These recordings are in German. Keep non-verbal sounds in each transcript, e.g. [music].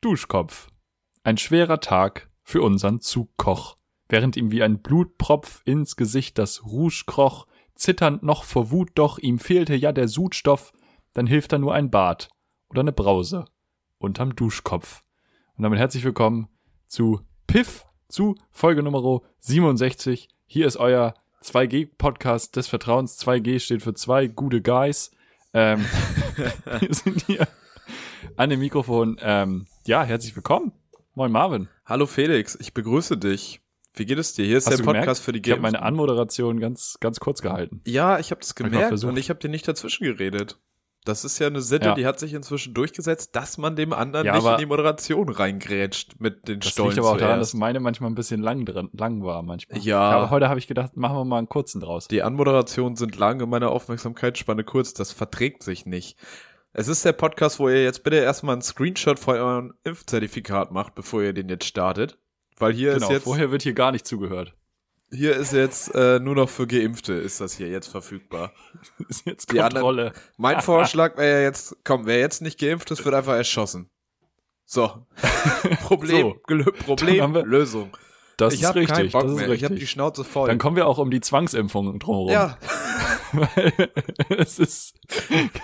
Duschkopf. Ein schwerer Tag für unseren Zugkoch. Während ihm wie ein Blutpropf ins Gesicht das Rouge kroch, zitternd noch vor Wut doch, ihm fehlte ja der Sudstoff, dann hilft da nur ein Bad oder eine Brause unterm Duschkopf. Und damit herzlich willkommen zu Piff, zu Folge Nummer 67. Hier ist euer 2G-Podcast des Vertrauens. 2G steht für zwei gute Guys. Ähm, [laughs] wir sind hier an dem Mikrofon. Ähm, ja, herzlich willkommen. Moin Marvin. Hallo Felix, ich begrüße dich. Wie geht es dir? Hier ist Hast der Podcast gemerkt? für die Ich habe Games. meine Anmoderation ganz, ganz kurz gehalten. ja, ich habe das ich gemerkt versucht. und ich habe dir nicht dazwischen geredet. Das ist ja eine Sitte, Ja. die hat sich inzwischen durchgesetzt, dass man dem anderen Ja, nicht in die Moderation reingrätscht mit den Das Stollen liegt aber auch daran, dass zuerst. meine manchmal ein bisschen lang drin, lang war manchmal. Ja. Aber heute habe ich gedacht, machen wir mal einen kurzen draus. Die Anmoderationen sind lang und meine Aufmerksamkeitsspanne kurz. Das verträgt sich nicht. Es ist der Podcast, wo ihr jetzt bitte erstmal einen Screenshot von eurem Impfzertifikat macht, bevor ihr den jetzt startet. Weil hier genau, ist jetzt, vorher wird hier gar nicht zugehört. hier ist jetzt äh, nur noch für Geimpfte ist das hier jetzt verfügbar. [laughs] ist jetzt Die anderen- Kontrolle. Mein [laughs] Vorschlag wäre ja jetzt, komm, wer jetzt nicht geimpft ist, wird einfach erschossen. So. [laughs] Problem, So. Problem, Lösung. Das ich ist richtig. Bock das ist mehr. Ich habe die richtig. Schnauze voll. Dann kommen wir auch um die Zwangsimpfung drumherum. ja, Weil es ist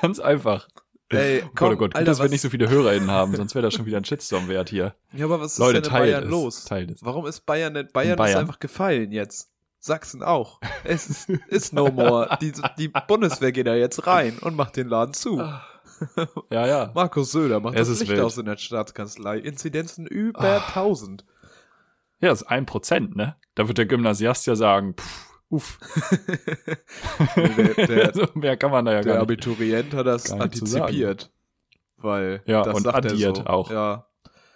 ganz einfach. Ey, Oh komm, oh Gott, gut, Alter, dass wir nicht so viele HörerInnen haben, sonst wäre das schon wieder ein Shitstorm wert hier. Ja, aber was ist Leute, denn in Bayern es. los? Teilt es. Warum ist Bayern nicht? Bayern, ist Bayern. einfach gefallen jetzt. Sachsen auch. Es [laughs] ist, ist no more. Die, die Bundeswehr geht da jetzt rein und macht den Laden zu. Ja, ja. Markus Söder macht Es das ist Licht wild. aus in der Staatskanzlei. Inzidenzen über 1000. Ja, das ist ein Prozent, ne? Da wird der Gymnasiast ja sagen, pff, uff. [laughs] Der, der, also, mehr kann man da ja Der gar nicht. Abiturient hat das antizipiert. Weil Ja, das und sagt er addiert so. auch. Ja.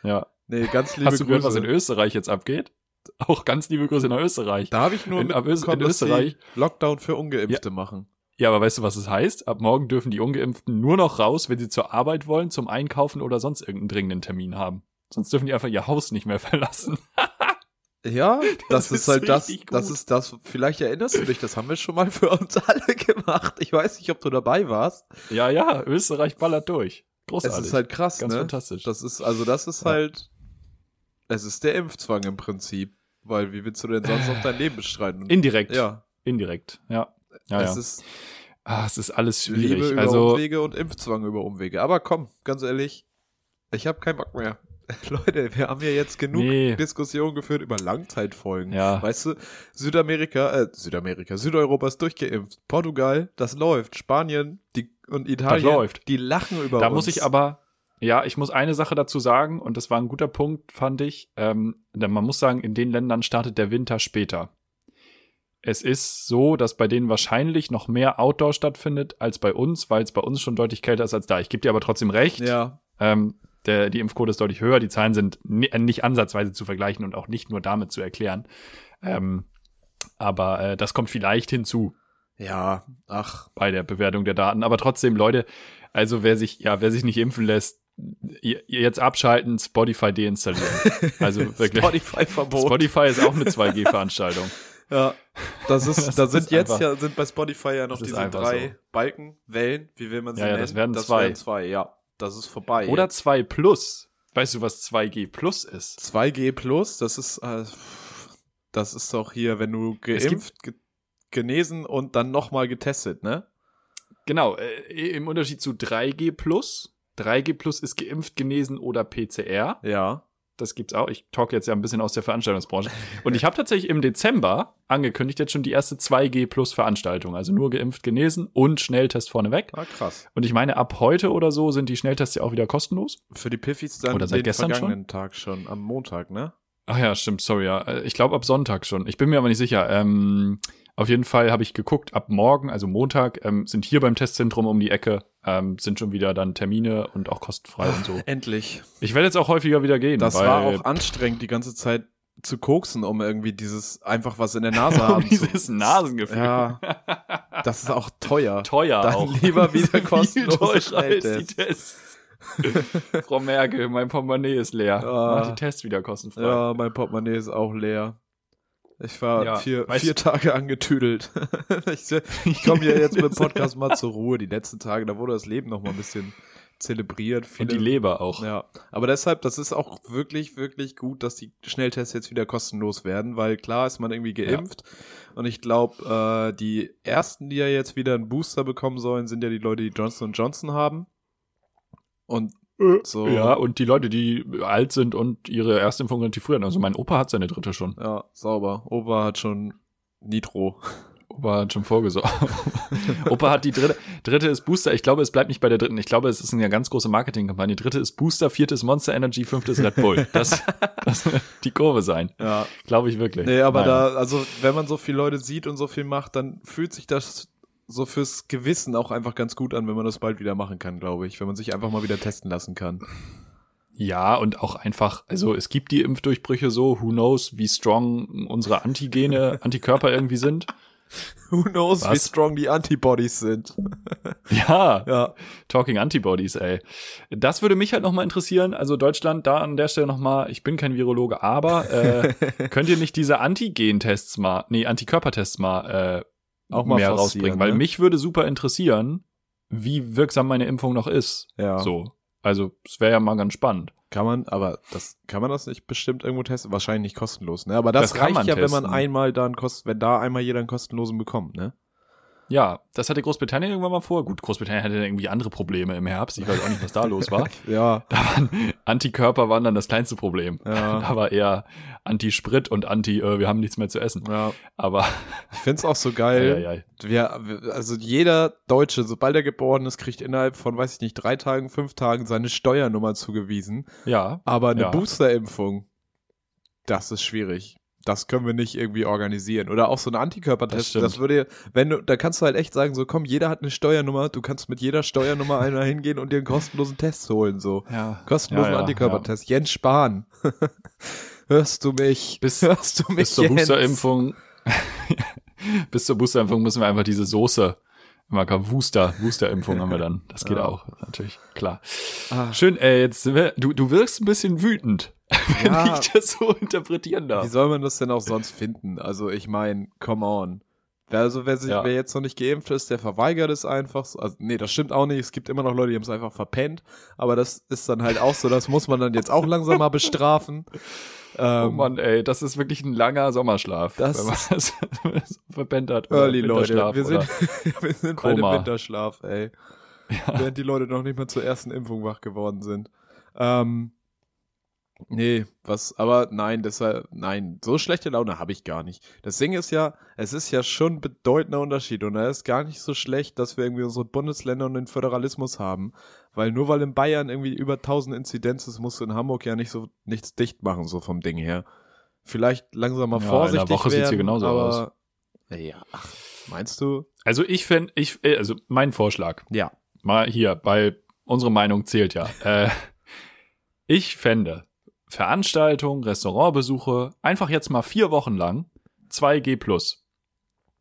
Ja. Nee, ganz liebe Hast du gehört, Grüße. was in Österreich jetzt abgeht? Auch ganz liebe Grüße nach Österreich. da habe ich nur in- ab in Österreich- Lockdown für Ungeimpfte machen. Ja, aber weißt du, was es heißt? Ab morgen dürfen die Ungeimpften nur noch raus, wenn sie zur Arbeit wollen, zum Einkaufen oder sonst irgendeinen dringenden Termin haben. Sonst dürfen die einfach ihr Haus nicht mehr [laughs] verlassen. Ja, [laughs] das, Das ist ist halt das, richtig das gut. ist das, vielleicht erinnerst du dich, das haben wir schon mal [laughs] für uns alle gemacht. Ich weiß nicht, ob du dabei warst. ja, ja, Österreich ballert durch. Großartig. Es ist halt krass, ganz ne? fantastisch. Das ist, also das ist Ja. halt, es ist der Impfzwang im Prinzip. Weil wie willst du denn sonst noch dein Leben bestreiten? Indirekt. ja, Indirekt, ja. Ja, es ja. ist Ah, es ist alles Liebe schwierig. über Also, Umwege und Impfzwang über Umwege. Aber komm, ganz ehrlich, ich habe keinen Bock mehr. [laughs] Leute, wir haben ja jetzt genug Nee. Diskussionen geführt über Langzeitfolgen. Ja. Weißt du, Südamerika, äh, Südamerika, Südeuropa ist durchgeimpft. Portugal, das läuft. Spanien die, und Italien, läuft. die lachen über da uns. muss ich aber, ja, ich muss eine Sache dazu sagen, und das war ein guter Punkt, fand ich. Ähm, denn man muss sagen, in den Ländern startet der Winter später. Es ist so, dass bei denen wahrscheinlich noch mehr Outdoor stattfindet als bei uns, weil es bei uns schon deutlich kälter ist als da. Ich gebe dir aber trotzdem recht. Ja, Ähm, der, die Impfquote ist deutlich höher. Die Zahlen sind ni nicht ansatzweise zu vergleichen und auch nicht nur damit zu erklären. Ähm, aber äh, das kommt vielleicht hinzu ja, ach, bei der Bewertung der Daten. Aber trotzdem, Leute, also wer sich, ja, wer sich nicht impfen lässt, jetzt abschalten, Spotify deinstallieren. [laughs] Also wirklich. Spotify-Verbot. Spotify ist auch eine 2G-Veranstaltung. [laughs] Ja, das ist, Das da ist sind jetzt einfach- ja, sind bei Spotify ja noch das ist diese drei so. Balken, Wellen, wie will man sie Ja, ja, nennen? das werden zwei. werden zwei, ja. Das ist vorbei. Oder jetzt. 2 Plus. Weißt du, was 2G Plus ist? 2G Plus, das ist, äh, das ist doch hier, wenn du geimpft, ge genesen und dann nochmal getestet, ne? Genau, äh, im Unterschied zu 3G Plus. 3G Plus ist geimpft, genesen oder PCR. Ja. Das gibt's auch. Ich talk jetzt ja ein bisschen aus der Veranstaltungsbranche. [laughs] Und ich habe tatsächlich im Dezember angekündigt jetzt schon die erste 2G Plus Veranstaltung. Also nur geimpft, genesen und Schnelltest vorneweg. Ah, krass. Und ich meine, ab heute oder so sind die Schnelltests ja auch wieder kostenlos. Für die Piffis dann Oder seit den gestern vergangenen Tag schon, am Montag, ne? Ach ja, stimmt, sorry, ja. Äh, Ich glaube ab Sonntag schon. Ich bin mir aber nicht sicher. Ähm, auf jeden Fall habe ich geguckt, ab morgen, also Montag, ähm, sind hier beim Testzentrum um die Ecke, ähm, sind schon wieder dann Termine und auch kostenfrei und so. [laughs] Endlich. Ich werde jetzt auch häufiger wieder gehen. Das war auch anstrengend, die ganze Zeit zu koksen, um irgendwie dieses einfach was in der [laughs] Nase haben um dieses zu. Nasengefühl. Ja. [laughs] Das ist auch teuer. Teuer Dann auch. lieber wieder die Schnelltests. Tests. Frau Merkel, mein Portemonnaie ist leer. Ja. Mach die Tests wieder kostenfrei. Ja, mein Portemonnaie ist auch leer. Ich war Ja, vier, vier Tage angetüdelt. [laughs] ich ich komme ja jetzt mit dem Podcast mal zur Ruhe. Die letzten Tage, da wurde das Leben noch mal ein bisschen zelebriert. Viele, Und die Leber auch. Ja, aber deshalb, das ist auch wirklich, wirklich gut, dass die Schnelltests jetzt wieder kostenlos werden, weil klar ist man irgendwie geimpft. Und ich glaube, äh, die ersten, die ja jetzt wieder einen Booster bekommen sollen, sind ja die Leute, die Johnson Johnson haben. Und so. Ja, und die Leute, die alt sind und ihre Erstimpfung relativ früh hatten. Also mein Opa hat seine dritte schon. Ja, sauber. Opa hat schon Nitro. Opa hat schon vorgesorgt. [laughs] Opa hat die dritte. Dritte ist Booster. Ich glaube, es bleibt nicht bei der dritten. Ich glaube, es ist eine ganz große Marketingkampagne. Dritte ist Booster, vierte ist Monster Energy, fünfte ist Red Bull. Das, [laughs] das wird die Kurve sein. Ja. Glaube ich wirklich. Nee, aber Nein. da, also wenn man so viele Leute sieht und so viel macht, dann fühlt sich das so fürs Gewissen auch einfach ganz gut an, wenn man das bald wieder machen kann, glaube ich. Wenn man sich einfach mal wieder testen lassen kann. Ja, und auch einfach, also es gibt die Impfdurchbrüche so, who knows, wie strong unsere Antigene, [laughs] Antikörper irgendwie sind. Who knows, wie Was? strong die Antibodies sind. [laughs] Ja, Ja. Talking Antibodies, ey. Das würde mich halt nochmal interessieren. Also Deutschland, da an der Stelle nochmal, ich bin kein Virologe, aber äh, [laughs] könnt ihr nicht diese Antigen-Tests mal, nee, Antikörpertests mal, äh, Auch mal mehr rausbringen? Weil ne? mich würde super interessieren, wie wirksam meine Impfung noch ist. Ja. So. Also, es wäre ja mal ganz spannend. Kann man, aber das, kann man das nicht bestimmt irgendwo testen? Wahrscheinlich nicht kostenlos, ne? Aber das, Das kann reicht man ja, wenn man testen. einmal da einen kost, wenn da einmal jeder einen kostenlosen bekommt, ne? Ja, das hatte Großbritannien irgendwann mal vor. Gut, Großbritannien hatte irgendwie andere Probleme im Herbst. Ich weiß auch nicht, was da los war. [laughs] Ja. Da waren Antikörper waren dann das kleinste Problem. Ja. Da war eher Anti-Sprit und Anti, äh, wir haben nichts mehr zu essen. Ja. Aber Ich find's auch so geil. Ei, ei, ei. Wir, wir- also jeder Deutsche, sobald er geboren ist, kriegt innerhalb von, weiß ich nicht, drei Tagen, fünf Tagen seine Steuernummer zugewiesen. ja, Aber eine Ja. Boosterimpfung, das ist schwierig. Das können wir nicht irgendwie organisieren. Oder auch so ein Das Antikörpertest. stimmt. Das, würde, wenn du, da kannst du halt echt sagen, so komm, jeder hat eine Steuernummer, du kannst mit jeder Steuernummer [laughs] einer hingehen und dir einen kostenlosen Test holen, so. ja. Kostenlosen Ja, ja, Antikörpertest. Jens Spahn. [laughs] Hörst du mich? Bis- [laughs] Hörst du mich, Bis zur? Boosterimpfung, bis zur Boosterimpfung müssen wir einfach diese Soße Immer Wooster, Boosterimpfung haben wir dann. Das geht Ja. auch, natürlich, klar. Ah. Schön, äh, jetzt sind wir, du, du wirkst ein bisschen wütend, [laughs] wenn Ja. ich das so interpretieren Wie darf. soll man das denn auch sonst finden? Also ich meine, come on. Wer, also wer, sich, Ja. wer jetzt noch nicht geimpft ist, der verweigert es einfach. so. Also, nee, das stimmt auch nicht. Es gibt immer noch Leute, die haben es einfach verpennt. Aber das ist dann halt auch so, das muss man dann jetzt auch langsam mal bestrafen. [laughs] Ähm, Oh Mann, ey, das ist wirklich ein langer Sommerschlaf, Das wenn man [laughs] das, verpennt hat. Early, Leute. Wir sind, wir sind bei dem Koma. Winterschlaf, ey. Während die Leute noch nicht mal zur ersten Impfung wach geworden sind. Ähm, nee, was, aber nein, deshalb, nein, so schlechte Laune habe ich gar nicht. Das Ding ist ja, es ist ja schon ein bedeutender Unterschied und er ist gar nicht so schlecht, dass wir irgendwie unsere Bundesländer und den Föderalismus haben. Weil nur weil in Bayern irgendwie über 1000 Inzidenz ist, musst du in Hamburg ja nicht so nichts dicht machen, so vom Ding her. Vielleicht langsam mal Ja, in der vorsichtig Woche sieht's hier werden, genauso aber, Ja, ach, meinst du? Also ich fände, ich, äh, also mein Vorschlag, Ja. mal hier, weil unsere Meinung zählt ja. äh, ich fände Veranstaltungen, Restaurantbesuche einfach jetzt mal vier Wochen lang 2G plus.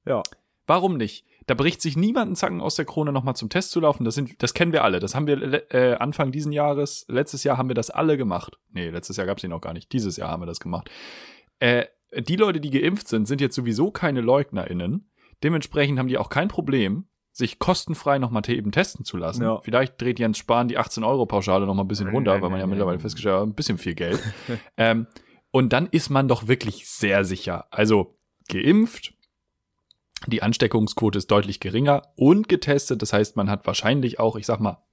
Ja. Warum nicht? Da bricht sich niemand ein Zacken aus der Krone, nochmal zum Test zu laufen. Das, sind, das kennen wir alle. Das haben wir äh, Anfang diesen Jahres, letztes Jahr haben wir das alle gemacht. Nee, letztes Jahr gab's ihn noch gar nicht. Dieses Jahr haben wir das gemacht. Äh, die Leute, die geimpft sind, sind jetzt sowieso keine LeugnerInnen. Dementsprechend haben die auch kein Problem, sich kostenfrei nochmal eben testen zu lassen. Ja. Vielleicht dreht Jens Spahn die 18-Euro-Pauschale nochmal ein bisschen Nein, runter, nein, weil man ja nein, mittlerweile festgestellt hat, ein bisschen viel Geld. [laughs] ähm, und dann ist man doch wirklich sehr sicher. Also geimpft, die Ansteckungsquote ist deutlich geringer und getestet. Das heißt, man hat wahrscheinlich auch, ich sag mal,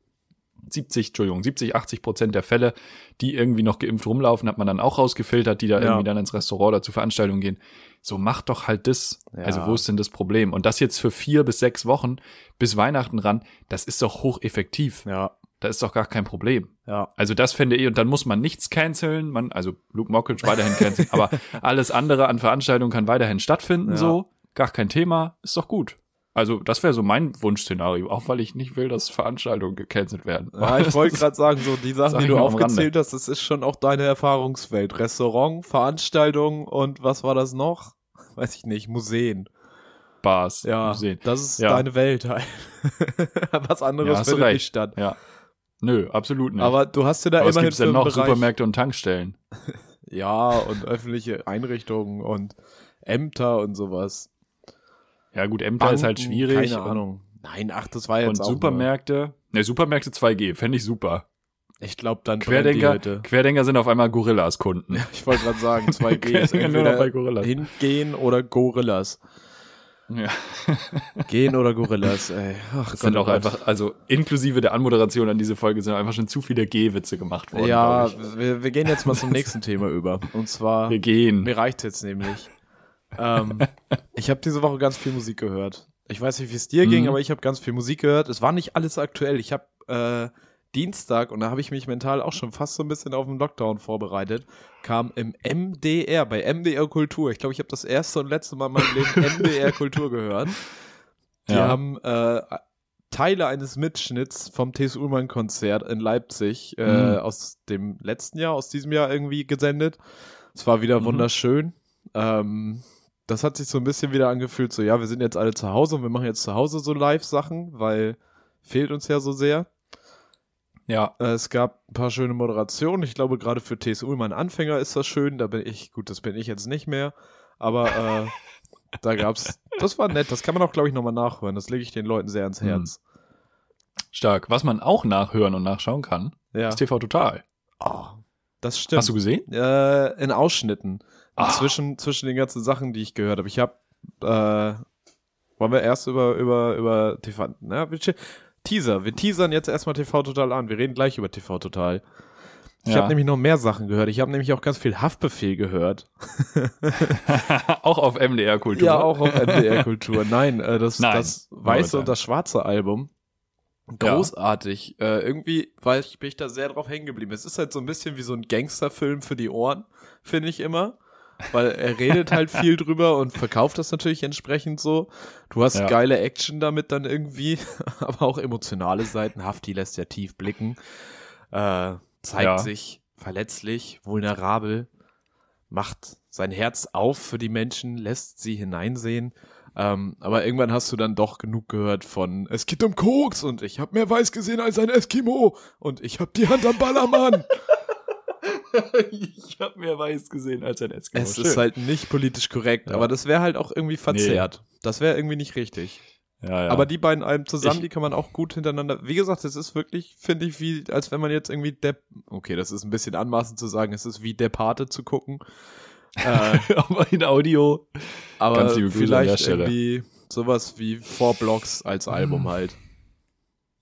70, Entschuldigung, 70, 80 Prozent der Fälle, die irgendwie noch geimpft rumlaufen, hat man dann auch rausgefiltert, die da Ja. irgendwie dann ins Restaurant oder zu Veranstaltungen gehen. So macht doch halt das. Ja. Also wo ist denn das Problem? Und das jetzt für vier bis sechs Wochen bis Weihnachten ran, das ist doch hocheffektiv. Ja, Da ist doch gar kein Problem. ja. Also das fände ich, und dann muss man nichts canceln, man, also Luke Mockridge weiterhin canceln, aber [laughs] alles andere an Veranstaltungen kann weiterhin stattfinden, Ja. so. Gar kein Thema, ist doch gut. Also das wäre so mein Wunschszenario, auch weil ich nicht will, dass Veranstaltungen gecancelt werden. Ja, ich wollte [laughs] gerade sagen, so die Sachen, die du aufgezählt hast, das ist schon auch deine Erfahrungswelt. Restaurant, Veranstaltungen und was war das noch? Weiß ich nicht, Museen. Bars, Ja, Museen. das ist Ja. deine Welt halt. [laughs] was Ja, anderes du findet nicht statt. Ja. Nö, absolut nicht. Aber du hast dir da Aber was immerhin gibt's für denn noch? Bereich, Supermärkte und Tankstellen. [laughs] Ja, und öffentliche Einrichtungen und Ämter und sowas. Ja gut, Ämter ist halt Banken, schwierig. Keine Ahnung. Nein, ach, das war jetzt Und auch Supermärkte, Ne, Supermärkte 2G, fände ich super. Ich glaube, dann Querdenker. Querdenker sind auf einmal Gorillas Kunden. [laughs] Ich wollte gerade sagen, 2G [laughs] ist Querdenker nur noch bei entweder Gorillas. hingehen oder Gorillas. Ja. [laughs] Gehen oder Gorillas, ey. Ach Das sind Gott, auch oh Gott. einfach, also inklusive der Anmoderation an diese Folge sind einfach schon zu viele G-Witze gemacht worden. Ja, wir, wir gehen jetzt mal zum nächsten Thema über. Und zwar, wir gehen. mir reicht's jetzt nämlich. Ähm, [laughs] ich habe diese Woche ganz viel Musik gehört. Ich weiß nicht, wie es dir ging, Mhm. aber ich habe ganz viel Musik gehört. Es war nicht alles aktuell. Ich habe äh, Dienstag, und da habe ich mich mental auch schon fast so ein bisschen auf den Lockdown vorbereitet, kam im MDR, bei MDR Kultur. Ich glaube, ich habe das erste und letzte Mal in meinem Leben [laughs] MDR Kultur gehört. Die Ja. haben äh, Teile eines Mitschnitts vom T.S. Ullmann-Konzert in Leipzig äh, Mhm. aus dem letzten Jahr, aus diesem Jahr irgendwie gesendet. Es war wieder Mhm. wunderschön. Ähm, das hat sich so ein bisschen wieder angefühlt, so ja, wir sind jetzt alle zu Hause und wir machen jetzt zu Hause so Live-Sachen, weil fehlt uns ja so sehr. Ja, Äh, es gab ein paar schöne Moderationen. Ich glaube, gerade für T.S. Ullmann Anfänger ist das schön. Da bin ich, gut, das bin ich jetzt nicht mehr. Aber äh, [laughs] da gab's, das war nett. Das kann man auch, glaube ich, nochmal nachhören. Das lege ich den Leuten sehr ans Mhm. Herz. stark. Was man auch nachhören und nachschauen kann, Ja. ist TV Total. Oh, das stimmt. Hast du gesehen? Äh, in Ausschnitten. Ah. Zwischen, zwischen den ganzen Sachen, die ich gehört habe. Ich habe, äh, wollen wir erst über, über, über TV, na, wir- Teaser. Wir teasern jetzt erstmal TV Total an. Wir reden gleich über TV Total. Ich Ja. habe nämlich noch mehr Sachen gehört. Ich habe nämlich auch ganz viel Haftbefehl gehört. [laughs] auch auf MDR Kultur. Ja, auch auf NDR Kultur. Nein, äh, das, Nein. das weiße und das schwarze Album. Großartig. Äh, irgendwie war ich, bin ich da sehr drauf hängen geblieben. Es ist halt so ein bisschen wie so ein Gangsterfilm für die Ohren, finde ich immer. Weil er redet halt viel drüber und verkauft das natürlich entsprechend so. Du hast Ja. geile Action damit dann irgendwie, [laughs] aber auch emotionale Seiten. Hafti lässt ja tief blicken. Äh, zeigt Ja. sich verletzlich, vulnerabel, macht sein Herz auf für die Menschen, lässt sie hineinsehen. Ähm, aber irgendwann hast du dann doch genug gehört von es geht um Koks und ich habe mehr weiß gesehen als ein Eskimo und ich habe die Hand am Ballermann. [laughs] [laughs] ich habe mehr weiß gesehen als ein Eskimo. es ist halt nicht politisch korrekt, Ja. aber das wäre halt auch irgendwie verzerrt. Das wäre irgendwie nicht richtig. ja, ja. Aber die beiden Alben zusammen, Ich- die kann man auch gut hintereinander. Wie gesagt, es ist wirklich, finde ich, wie, als wenn man jetzt irgendwie der, okay, das ist ein bisschen anmaßend zu sagen, es ist wie der Pate zu gucken. [laughs] äh, aber in Audio. aber vielleicht irgendwie sowas wie Four Blocks als Album halt.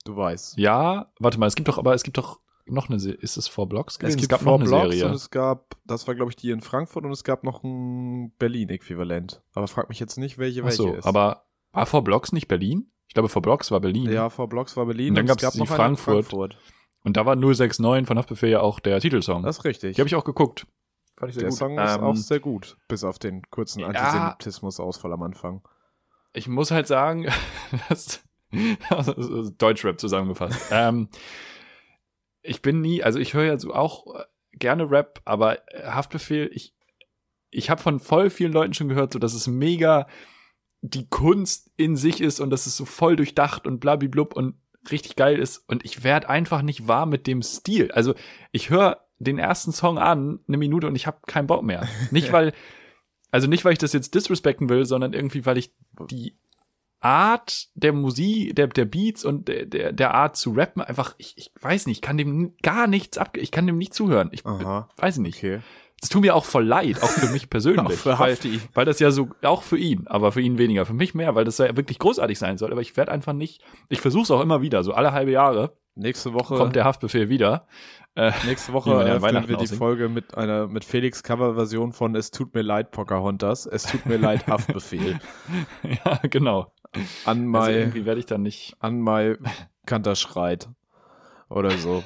Du weißt. Ja, warte mal, es gibt doch, aber es gibt doch noch eine Serie. Ist es Four Blocks gewesen? Es gibt gab Four noch eine Blocks Serie. und es gab, das war glaube ich die in Frankfurt und es gab noch ein Berlin-Äquivalent. Aber frag mich jetzt nicht, welche Ach welche so, ist. aber war Four Blocks nicht Berlin? Ich glaube, Four Blocks war Berlin. ja, Four Blocks war Berlin Und dann es gab's gab die noch eine in Frankfurt. Frankfurt. Und da war 069 von Haftbefehl ja auch der Titelsong. Das ist richtig. die habe ich auch geguckt. Fand ich Der Song ist Ähm, auch sehr gut, bis auf den kurzen Ja. Antisemitismus-Ausfall am Anfang. ich muss halt sagen, [laughs] das, das ist Deutschrap zusammengefasst. [laughs] ähm, ich bin nie, also ich höre ja so auch äh, gerne Rap, aber äh, Haftbefehl, ich, ich habe von voll vielen Leuten schon gehört, so dass es mega die Kunst in sich ist und dass es so voll durchdacht und blablablub und richtig geil ist und ich werd einfach nicht warm mit dem Stil. Also ich höre den ersten Song an, eine Minute und ich habe keinen Bock mehr. Nicht [laughs] weil, also nicht weil ich das jetzt disrespekten will, sondern irgendwie weil ich die Art der Musik, der, der Beats und der, der, der Art zu rappen einfach, ich, ich weiß nicht, ich kann dem gar nichts ab, ich kann dem nicht zuhören. Ich Aha. weiß nicht. Okay. Das tut mir auch voll leid, auch für mich [laughs] persönlich. Für weil, weil das ja so, auch für ihn, aber für ihn weniger, für mich mehr, weil das ja wirklich großartig sein soll. Aber ich werde einfach nicht, ich versuche es auch immer wieder, so alle halbe Jahre Nächste Woche, kommt der Haftbefehl wieder. Äh, nächste Woche ja Weihnachten wir die. Folge mit einer mit Felix Coverversion von Es tut mir leid Pocahontas. Es tut mir leid [laughs] Haftbefehl. ja, genau. An Also Mai irgendwie werde ich dann nicht, an Mai Kanter schreit oder so.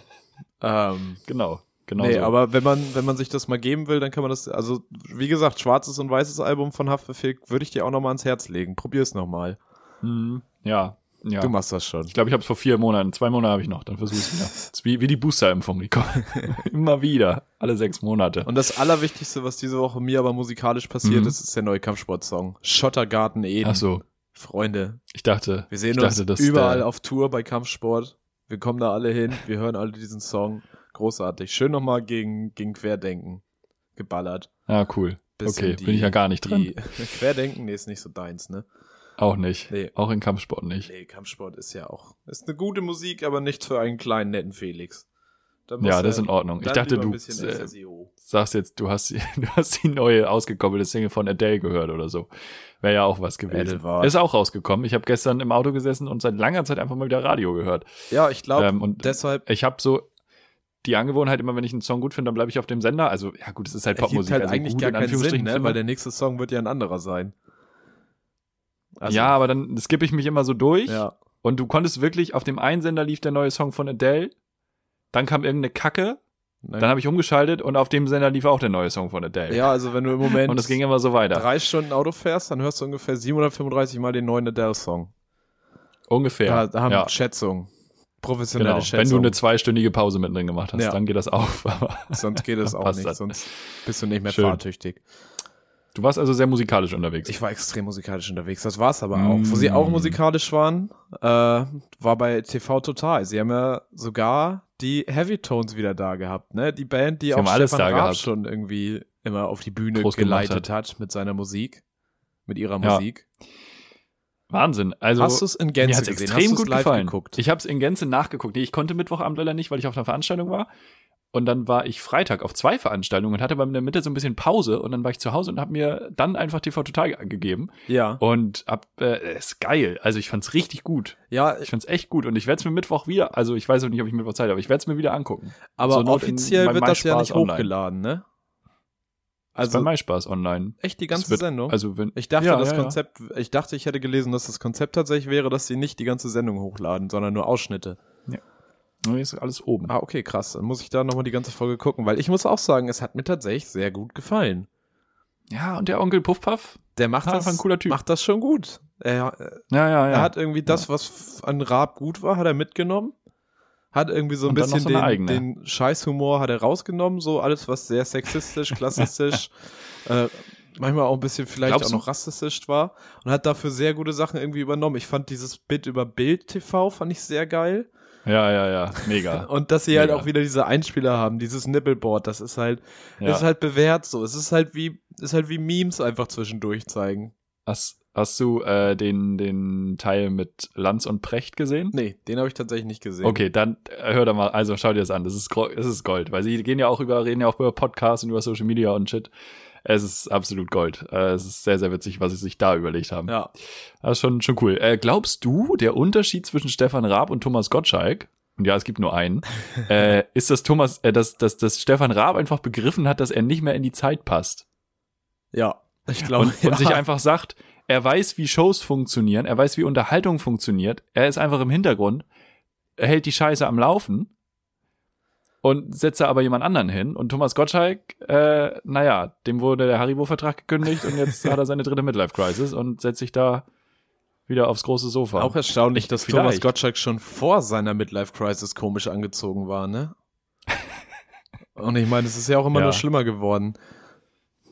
ähm, genau, genau. nee, so. aber wenn man, wenn man sich das mal geben will, dann kann man das, also wie gesagt, schwarzes und weißes Album von Haftbefehl würde ich dir auch noch mal ans Herz legen. Probier's noch mal. Mhm. ja, ja. Du machst das schon. Ich glaube, ich habe es vor vier Monaten, zwei Monate habe ich noch, dann versuche ich es wieder. [laughs] Ist wie, wie die Boosterimpfung, die kommen [laughs] immer wieder, alle sechs Monate. Und das Allerwichtigste, was diese Woche mir aber musikalisch passiert Mhm. ist, ist der neue Kampfsportsong. Schottergarten Eden. Ach so, Freunde, ich dachte, wir sehen uns dachte, dass überall auf Tour bei Kampfsport. Wir kommen da alle hin, wir hören alle diesen Song. Großartig. Schön nochmal gegen, gegen Querdenken geballert. Ja, cool. Bisschen okay, die- bin ich ja gar nicht dran. Die [laughs] Querdenken, nee, ist nicht so deins, ne? Auch nicht. Nee. Auch in Kampfsport nicht. Nee, Kampfsport ist ja auch. Ist eine gute Musik, aber nicht für einen kleinen, netten Felix. Ja, das ist in Ordnung. Ich dachte, du äh, Ecstasy-O. sagst jetzt, du hast, [laughs] du hast die neue ausgekoppelte Single von Adele gehört oder so. Wäre ja auch was gewesen. Ist auch rausgekommen. Ich habe gestern im Auto gesessen und seit langer Zeit einfach mal wieder Radio gehört. Ja, ich glaube, Ähm, und deshalb ich habe so die Angewohnheit, immer wenn ich einen Song gut finde, dann bleibe ich auf dem Sender. Also, ja gut, es ist halt ergibt Popmusik. halt also eigentlich gut gar in keinen Sinn, ne? weil der nächste Song wird ja ein anderer sein. Also, ja, aber dann skippe ich mich immer so durch. ja. Und du konntest wirklich, auf dem einen Sender lief der neue Song von Adele. Dann kam irgendeine Kacke. Nein. Dann habe ich umgeschaltet und auf dem Sender lief auch der neue Song von Adele. ja, also wenn du im Moment Und es ging immer so weiter. drei Stunden Auto fährst, dann hörst du ungefähr 735 Mal den neuen Adele-Song. Ungefähr. Da, da haben ja, Schätzung. Professionelle genau. Schätzung. Wenn du eine zweistündige Pause mittendrin gemacht hast, Ja. dann geht das auf. [laughs] Sonst geht es auch nicht, das. sonst bist du nicht mehr Schön. fahrtüchtig. Du warst also sehr musikalisch unterwegs. Ich war extrem musikalisch unterwegs, das war's aber Mm. auch. Wo sie auch musikalisch waren, äh, war bei TV Total. Sie haben ja sogar die Heavy Tones wieder da gehabt, ne? Die Band, die Sie auch Stefan Raab gehabt. schon irgendwie immer auf die Bühne Groß geleitet hat. mit seiner Musik, mit ihrer Ja. Musik. Wahnsinn. Also, Hast du es in mir Gänze hat's gesehen? extrem gut gefallen. geguckt? Ich habe es in Gänze nachgeguckt. Nee, ich konnte Mittwochabend leider nicht, weil ich auf einer Veranstaltung war. Und dann war ich Freitag auf zwei Veranstaltungen und hatte aber in der Mitte so ein bisschen Pause und dann war ich zu Hause und habe mir dann einfach TV Total gegeben ja. und hab äh, ist geil. Also ich fand's richtig gut. Ja, Ich fand's echt gut und ich werde es mir Mittwoch wieder, also ich weiß auch nicht, ob ich Mittwoch Zeit habe, aber ich werde es mir wieder angucken. aber in- offiziell bei wird das ja nicht online. hochgeladen, ne? Also Also bei MySpaß online. echt die ganze wird, Sendung? Also wenn Ich dachte, Ja, das ja, ja. Konzept, ich dachte, ich hätte gelesen, dass das Konzept tatsächlich wäre, dass sie nicht die ganze Sendung hochladen, sondern nur Ausschnitte. Nee, ist alles oben. Ah, okay, krass. Dann muss ich da nochmal die ganze Folge gucken, weil ich muss auch sagen, es hat mir tatsächlich sehr gut gefallen. Ja, und der Onkel Puffpuff? Der macht das, ein cooler Typ. macht das schon gut. Er, Ja, ja, ja. er hat irgendwie das, was f- an Raab gut war, hat er mitgenommen. Hat irgendwie so ein Und bisschen so den, den Scheißhumor hat er rausgenommen, so alles, was sehr sexistisch, [laughs] klassistisch, äh, manchmal auch ein bisschen vielleicht Glaubst auch du- noch rassistisch war und hat dafür sehr gute Sachen irgendwie übernommen. Ich fand dieses Bit über Bild TV fand ich sehr geil. Ja, ja, ja. Mega. [laughs] Und dass sie halt Mega. auch wieder diese Einspieler haben, dieses Nibbleboard, das ist halt, Ja. ist halt bewährt so. Es ist halt wie, ist halt wie Memes einfach zwischendurch zeigen. Hast, hast du äh, den, den Teil mit Lanz und Precht gesehen? Nee, den habe ich tatsächlich nicht gesehen. Okay, dann äh, hör da mal, also schau dir das an. Das ist, das ist Gold, weil sie gehen ja auch über, reden ja auch über Podcasts und über Social Media und Shit. Es ist absolut Gold. Äh, es ist sehr, sehr witzig, was sie sich da überlegt haben. Ja. Das ist schon, schon cool. Äh, glaubst du, der Unterschied zwischen Stefan Raab und Thomas Gottschalk, und ja, es gibt nur einen, [laughs] äh, ist, dass Thomas, äh, dass, dass, dass Stefan Raab einfach begriffen hat, dass er nicht mehr in die Zeit passt. Ja. Ich glaube, und, ja. und sich einfach sagt, er weiß, wie Shows funktionieren, er weiß, wie Unterhaltung funktioniert, er ist einfach im Hintergrund, er hält die Scheiße am Laufen und setzt da aber jemand anderen hin. Und Thomas Gottschalk, äh, naja, dem wurde der Haribo-Vertrag gekündigt und jetzt hat er seine dritte Midlife-Crisis und setzt sich da wieder aufs große Sofa. Auch erstaunlich, dass Vielleicht. Thomas Gottschalk schon vor seiner Midlife-Crisis komisch angezogen war, ne? [laughs] Und ich meine, es ist ja auch immer Ja. nur schlimmer geworden.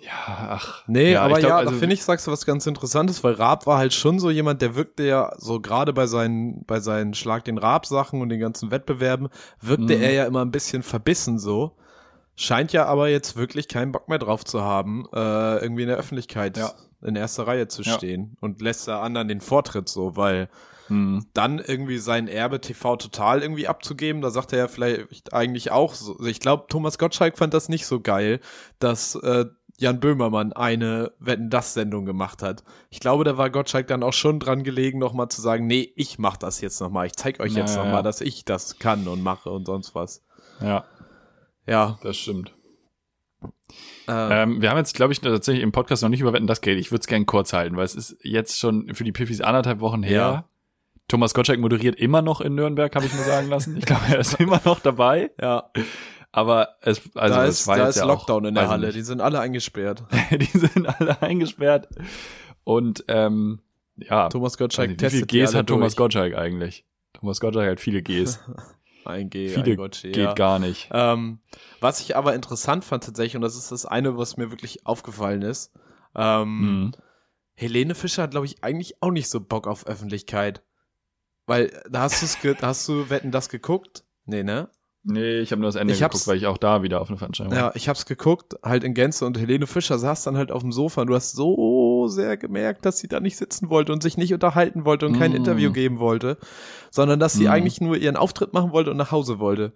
Ja, ach. Nee, Ja, aber ich glaub, ja, also- da finde ich, sagst du was ganz Interessantes, weil Raab war halt schon so jemand, der wirkte ja so gerade bei seinen, bei seinen Schlag den Raab-Sachen und den ganzen Wettbewerben, wirkte Mhm. er ja immer ein bisschen verbissen so. Scheint ja aber jetzt wirklich keinen Bock mehr drauf zu haben, äh, irgendwie in der Öffentlichkeit Ja. in erster Reihe zu Ja. stehen und lässt da anderen den Vortritt so, weil Hm. dann irgendwie sein Erbe TV total irgendwie abzugeben, da sagt er ja vielleicht eigentlich auch so. Ich glaube, Thomas Gottschalk fand das nicht so geil, dass äh, Jan Böhmermann eine Wetten das Sendung gemacht hat. Ich glaube, da war Gottschalk dann auch schon dran gelegen, nochmal zu sagen, nee, ich mach das jetzt nochmal. Ich zeig euch Ja, jetzt ja, nochmal, ja. dass ich das kann und mache und sonst was. Ja, Ja. das stimmt. Äh, Ähm, wir haben jetzt, glaube ich, tatsächlich im Podcast noch nicht über Wetten, das geht. Ich würde es gerne kurz halten, weil es ist jetzt schon für die Piffis anderthalb Wochen her. Ja. Thomas Gottschalk moderiert immer noch in Nürnberg, habe ich mir sagen lassen. Ich glaube, er ist immer noch dabei. ja, Aber es, also da es ist, war da jetzt ist ja Lockdown auch, in der Halle. Die sind alle eingesperrt. [laughs] die sind alle eingesperrt. Und ähm, ja, Thomas Gottschalk nicht, wie viele Gs hat Thomas durch. Gottschalk eigentlich? Thomas Gottschalk hat viele Gs. [laughs] Ein G, viele ein Gottschi, geht ja. gar nicht. Ähm, was ich aber interessant fand tatsächlich, und das ist das eine, was mir wirklich aufgefallen ist, ähm, Mhm. Helene Fischer hat, glaube ich, eigentlich auch nicht so Bock auf Öffentlichkeit. Weil, da hast du's da hast du Wetten das geguckt? Nee, ne? Nee, ich habe nur das Ende Ich geguckt, weil ich auch da wieder auf eine Veranstaltung war. Ja, ich hab's geguckt, halt in Gänze und Helene Fischer saß dann halt auf dem Sofa und du hast so sehr gemerkt, dass sie da nicht sitzen wollte und sich nicht unterhalten wollte und kein Mm. Interview geben wollte, sondern dass sie Mm. eigentlich nur ihren Auftritt machen wollte und nach Hause wollte.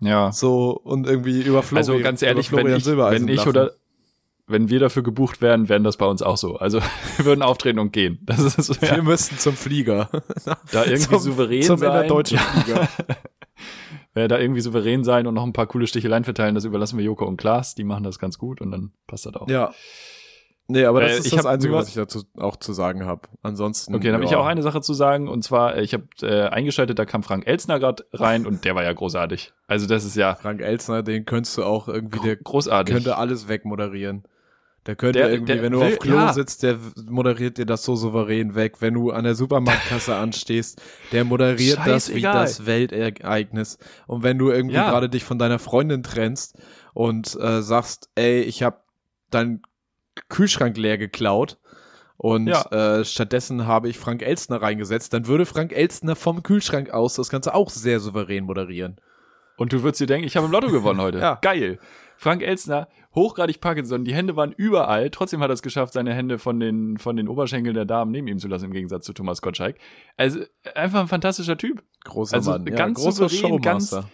Ja. So und irgendwie über Florian, Also ganz ehrlich, wenn ich, wenn ich oder wenn wir dafür gebucht werden, wären das bei uns auch so. Also [laughs] wir würden auftreten und gehen. Das ist so, wir ja, müssten zum Flieger. da irgendwie zum, souverän zum sein. innerdeutschen Flieger. [laughs] Äh, da irgendwie souverän sein und noch ein paar coole Sticheleien verteilen, das überlassen wir Joko und Klaas. Die machen das ganz gut und dann passt das auch. Ja. Nee, aber das Äh, ist ich das Einzige, was ich dazu auch zu sagen habe. Ansonsten. Okay, dann habe ich auch eine Sache zu sagen und zwar, äh, ich habe äh, eingeschaltet, da kam Frank Elsner gerade rein und der war ja großartig. Also das ist ja Frank Elsner, den könntest du auch irgendwie, der großartig. könnte alles wegmoderieren. Der könnte Der- irgendwie, der wenn du will- auf Klo ja. sitzt, der moderiert dir das so souverän weg. Wenn du an der Supermarktkasse [laughs] anstehst, der moderiert das wie Scheißegal. das Weltereignis. Und wenn du irgendwie Ja. gerade dich von deiner Freundin trennst und äh, sagst, ey, ich habe deinen Kühlschrank leer geklaut und Ja. äh, stattdessen habe ich Frank Elstner reingesetzt, dann würde Frank Elstner vom Kühlschrank aus das Ganze auch sehr souverän moderieren. Und du würdest dir denken, ich habe im Lotto gewonnen heute. [laughs] Ja. Geil. Frank Elsner, hochgradig Parkinson, die Hände waren überall, trotzdem hat er es geschafft, seine Hände von den, von den Oberschenkeln der Damen neben ihm zu lassen, im Gegensatz zu Thomas Gottschalk. Also einfach ein fantastischer Typ. Großer Also Mann. ganz großer souverän, ganz- Showmaster.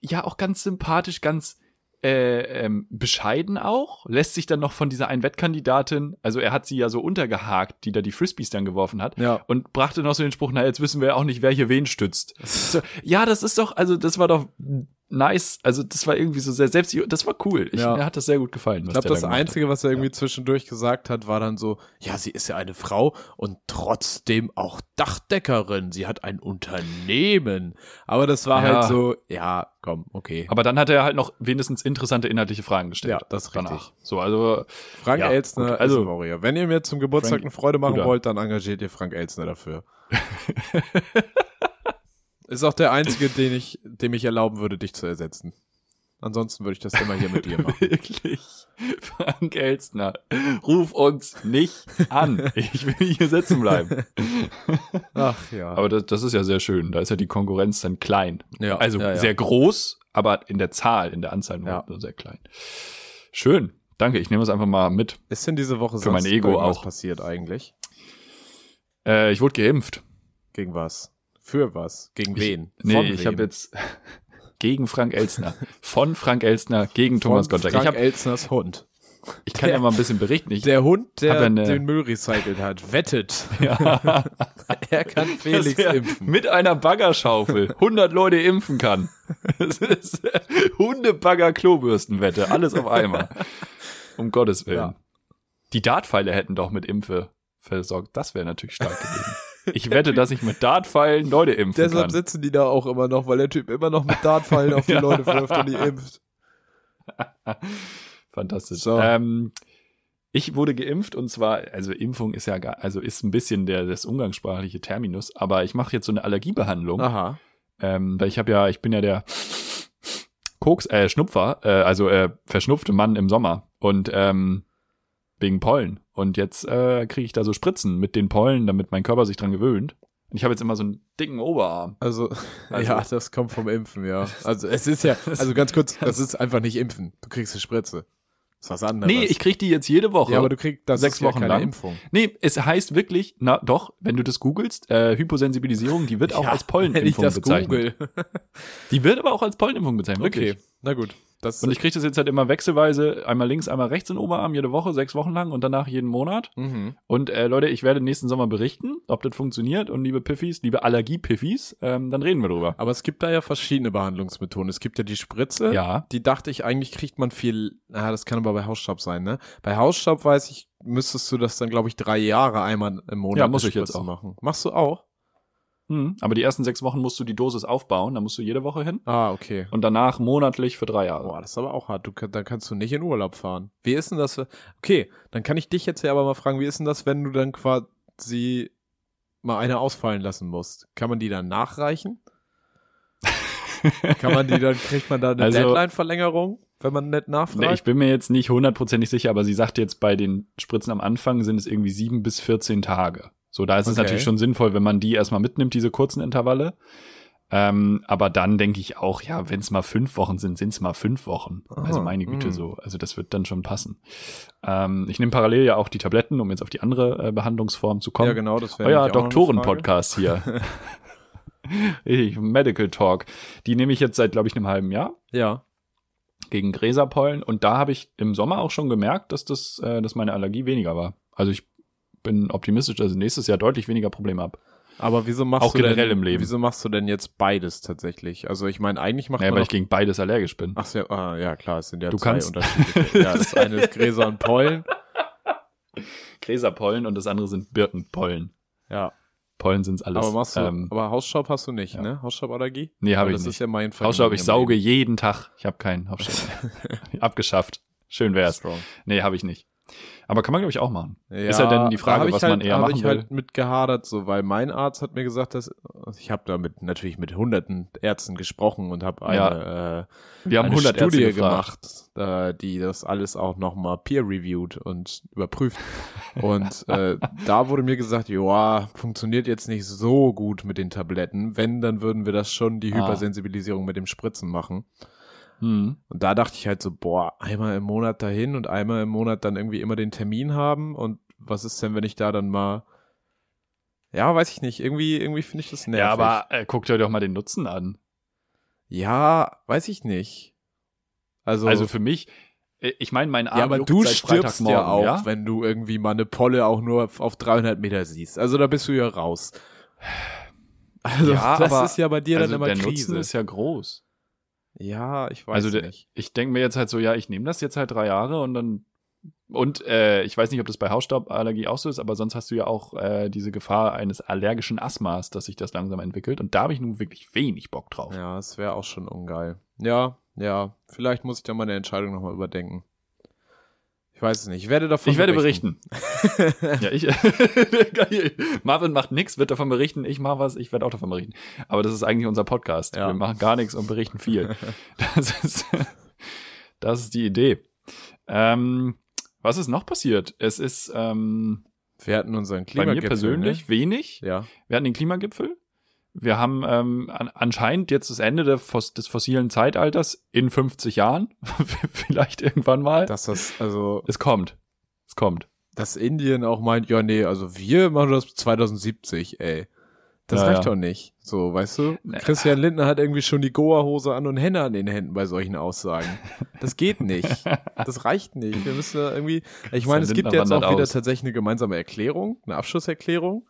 Ja, auch ganz sympathisch, ganz äh, ähm, bescheiden auch, lässt sich dann noch von dieser einen Wettkandidatin, also er hat sie ja so untergehakt, die da die Frisbees dann geworfen hat, Ja. und brachte noch so den Spruch, na, jetzt wissen wir ja auch nicht, wer hier wen stützt. [laughs] So, ja, das ist doch, also das war doch nice, also das war irgendwie so sehr selbst, das war cool. Ich, Ja. Mir hat das sehr gut gefallen. Ich glaube, das Einzige, was er irgendwie zwischendurch gesagt hat, war dann so, ja, sie ist ja eine Frau und trotzdem auch Dachdeckerin. Sie hat ein Unternehmen. Aber das war Ja. halt so, ja, komm, okay. hat. Aber dann hat er halt noch wenigstens interessante inhaltliche Fragen gestellt. Ja, das ist richtig. danach. So, also Frank Ja, Elstner gut, also- ist ein Warrior. Wenn ihr mir zum Geburtstag Frank- eine Freude machen guter. wollt, dann engagiert ihr Frank Elstner dafür. [laughs] ist auch der einzige, den ich, dem ich erlauben würde, dich zu ersetzen. Ansonsten würde ich das immer hier mit dir [laughs] machen. Wirklich. Frank Elstner, ruf uns nicht an. Ich will hier sitzen bleiben. Ach ja. Aber das, das ist ja sehr schön. Da ist ja die Konkurrenz dann klein. ja Also ja, ja. sehr groß, aber in der Zahl, in der Anzahl nur Ja. nur sehr klein. Schön. Danke, ich nehme es einfach mal mit. Ist denn diese Woche Für mein sonst Ego irgendwas auch. passiert eigentlich? Äh, ich wurde geimpft. Gegen was? Für was? Gegen wen? Nee, Von ich habe jetzt [laughs] gegen Frank Elstner. Von Frank Elstner gegen Thomas Von Gottschalk. Frank Ich, hab, Elsners Hund. ich kann ja mal ein bisschen berichten. Ich, Der Hund, der eine- den Müll recycelt hat, wettet. [laughs] ja, [laughs] Er kann Felix er impfen. mit einer Baggerschaufel 100 Leute impfen kann. Das ist Hundebagger-Klobürstenwette. Alles auf einmal. Um Gottes Willen. Ja. Die Dartpfeile hätten doch mit Impfe versorgt. Das wäre natürlich stark gewesen. Ich wette, dass ich mit Dartpfeilen Leute impfen Deshalb kann. sitzen die da auch immer noch, weil der Typ immer noch mit Dartpfeilen auf die. [laughs] Leute wirft und die impft. [laughs] Fantastisch. So. Ähm, ich wurde geimpft und zwar, also Impfung ist ja, also ist ein bisschen der das umgangssprachliche Terminus, aber ich mache jetzt so eine Allergiebehandlung, Aha. ähm, weil ich habe ja, ich bin ja der Koks, äh, Schnupfer, äh, also äh, verschnupfte Mann im Sommer und ähm, wegen Pollen und jetzt äh, kriege ich da so Spritzen mit den Pollen, damit mein Körper sich dran gewöhnt. Und ich habe jetzt immer so einen dicken Oberarm. Also, [laughs] Also- ja, das kommt vom Impfen, ja. Also, es ist ja, [laughs] also ganz kurz, [laughs] das ist einfach nicht Impfen. Du kriegst eine Spritze. Das ist was anderes. Nee, ich kriege die jetzt jede Woche. Ja, aber du kriegst, das Sechs ja Wochen keine lang. Impfung. Nee, es heißt wirklich, na doch, wenn du das googelst, äh, Hyposensibilisierung, die wird auch Ja, als Wenn ich Pollenimpfung das bezeichnet. google. Die wird aber auch als Pollenimpfung bezeichnet, wirklich. Okay, na gut. Das Und ich kriege das jetzt halt immer wechselweise, einmal links, einmal rechts in den Oberarm, jede Woche, sechs Wochen lang und danach jeden Monat. mhm. Und äh, Leute, ich werde nächsten Sommer berichten, ob das funktioniert. Und liebe Piffis, liebe Allergie-Piffis, ähm, dann reden wir drüber. Aber es gibt da ja verschiedene Behandlungsmethoden. Es gibt ja die Spritze. Ja. Die dachte ich, eigentlich kriegt man viel, na, das kann aber bei Hausstaub sein, ne? Bei Hausstaub weiß ich, müsstest du das dann, glaube ich, drei Jahre einmal im Monat Ja, muss ich jetzt auch. machen. Machst du auch? Hm. Aber die ersten sechs Wochen musst du die Dosis aufbauen, da musst du jede Woche hin. Ah, okay. Und danach monatlich für drei Jahre. Boah, das ist aber auch hart. Du, dann kannst du nicht in Urlaub fahren. Wie ist denn das? für- Okay, dann kann ich dich jetzt ja aber mal fragen, wie ist denn das, wenn du dann quasi mal eine ausfallen lassen musst? Kann man die dann nachreichen? kann man die dann, kriegt man da eine [laughs] Also- Deadline-Verlängerung, wenn man nett Nee, nachfragt? ich bin mir jetzt nicht hundertprozentig sicher, aber sie sagt jetzt bei den Spritzen am Anfang sind es irgendwie sieben bis 14 Tage. So, da ist es Okay. natürlich schon sinnvoll, wenn man die erstmal mitnimmt, diese kurzen Intervalle. Ähm, aber dann denke ich auch, ja, wenn es mal fünf Wochen sind, sind es mal fünf Wochen. also Ah, meine Güte mm. so. Also das wird dann schon passen. Ähm, ich nehme parallel ja auch die Tabletten, um jetzt auf die andere äh, Behandlungsform zu kommen. Ja, genau, das wäre Euer Doktoren-Podcast hier. [laughs] Richtig, Medical Talk. Die nehme ich jetzt seit, glaube ich, einem halben Jahr. Ja. gegen Gräserpollen. Und da habe ich im Sommer auch schon gemerkt, dass das, äh, dass meine Allergie weniger war. Also ich bin optimistisch, dass ich nächstes Jahr deutlich weniger Probleme habe. Aber wieso machst Auch du generell denn, im Leben. Wieso machst du denn jetzt beides tatsächlich? Also ich meine, eigentlich macht Naja, man weil ich gegen beides allergisch bin. Ach so, ah, ja klar, es sind ja Du zwei kannst- unterschiedliche. ja, das eine ist Gräser und Pollen. [laughs] Gräserpollen und das andere sind Birkenpollen. Ja, Pollen sind's alles. aber machst du, Ähm, aber Hausstaub hast du nicht, ja. ne? Hausstauballergie? nee, habe ich das nicht. ist ja mein Hausstaub, ich sauge jeden Tag. Ich habe keinen Hausstaub. [laughs] Abgeschafft. Schön wär's. Strong. Nee, habe ich nicht. Aber kann man, glaube ich, auch machen. Ja, Ist ja dann die Frage, ich was halt, man eher machen ich will. halt mit gehadert, so, weil mein Arzt hat mir gesagt, dass ich habe damit natürlich mit hunderten Ärzten gesprochen und habe eine, äh, Wir haben eine 100 Studie gemacht, äh, die das alles auch nochmal peer-reviewed und überprüft. [laughs] und äh, da wurde mir gesagt, ja, funktioniert jetzt nicht so gut mit den Tabletten. Wenn, dann würden wir das schon die Ah. Hypersensibilisierung mit dem Spritzen machen. Hm. Und da dachte ich halt so, boah, einmal im Monat dahin und einmal im Monat dann irgendwie immer den Termin haben. Und was ist denn, wenn ich da dann mal, ja, weiß ich nicht, irgendwie, irgendwie finde ich das nervig. Ja, aber äh, guckt euch doch mal den Nutzen an. ja, weiß ich nicht. Also, Also für mich, äh, ich meine, mein Arm ja, aber du stirbst ja auch, ja? wenn du irgendwie mal eine Polle auch nur auf, auf 300 Meter siehst. Also da bist du ja raus. Also Ja, das ist ja bei dir also dann immer der Krise. Nutzen ist ja groß. Ja, ich weiß Also der- nicht. Ich denke mir jetzt halt so, ja, ich nehme das jetzt halt drei Jahre und dann und äh, ich weiß nicht, ob das bei Hausstauballergie auch so ist, aber sonst hast du ja auch äh, diese Gefahr eines allergischen Asthmas, dass sich das langsam entwickelt. Und da habe ich nun wirklich wenig Bock drauf. Ja, es wäre auch schon ungeil. Ja, ja, vielleicht muss ich da meine Entscheidung nochmal überdenken. Ich weiß es nicht. Ich werde davon Ich werde berichten. ja, ich. [laughs] Marvin macht nix, wird davon berichten. Ich mache was, ich werde auch davon berichten. Aber das ist eigentlich unser Podcast. Ja. Wir machen gar nichts und berichten viel. [laughs] Das ist, das ist die Idee. Ähm, was ist noch passiert? Es ist ähm, Wir hatten unseren bei Klimagipfel. mir persönlich wenig. Ne? Ja. Wir hatten den Klimagipfel. Wir haben ähm, an, anscheinend jetzt das Ende des fossilen Zeitalters in 50 Jahren. [laughs] Vielleicht irgendwann mal. Dass das, also, es kommt. Es kommt. dass Indien auch meint, ja, nee, also wir machen das 2070, ey. Das Ja, reicht ja. doch nicht. So, weißt du? Na, Christian Lindner hat irgendwie schon die Goa-Hose an und Hände an den Händen bei solchen Aussagen. Das geht nicht. Das reicht nicht. Wir müssen da irgendwie, ich meine, es gibt jetzt auch wieder aus. tatsächlich eine gemeinsame Erklärung, eine Abschlusserklärung.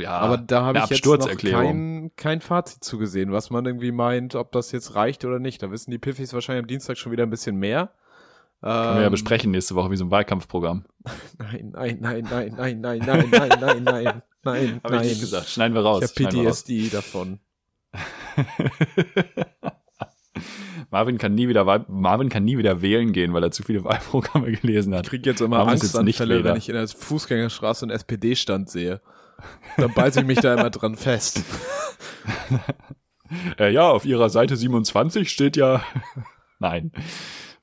Ja, Aber da habe ich jetzt noch kein, kein Fazit zugesehen, was man irgendwie meint, ob das jetzt reicht oder nicht. Da wissen die Piffis wahrscheinlich am Dienstag schon wieder ein bisschen mehr. Können wir ja Ähm, besprechen nächste Woche wie so ein Wahlkampfprogramm. Nein, nein, nein, nein, nein, nein, nein, nein, nein, nein, nein, Habe ich nicht gesagt. Schneiden wir raus. Ich habe. PTSD davon. Marvin kann nie wieder Wahl- Marvin kann nie wieder wählen gehen, weil er zu viele Wahlprogramme gelesen Ich hat. krieg jetzt immer Warum ist jetzt Angstanfälle, Nichtwähler? wenn ich in der Fußgängerstraße einen SPD-Stand sehe. Dann beiße ich mich da immer dran fest. [laughs] Äh, ja, auf ihrer Seite 27 steht ja. [laughs] Nein.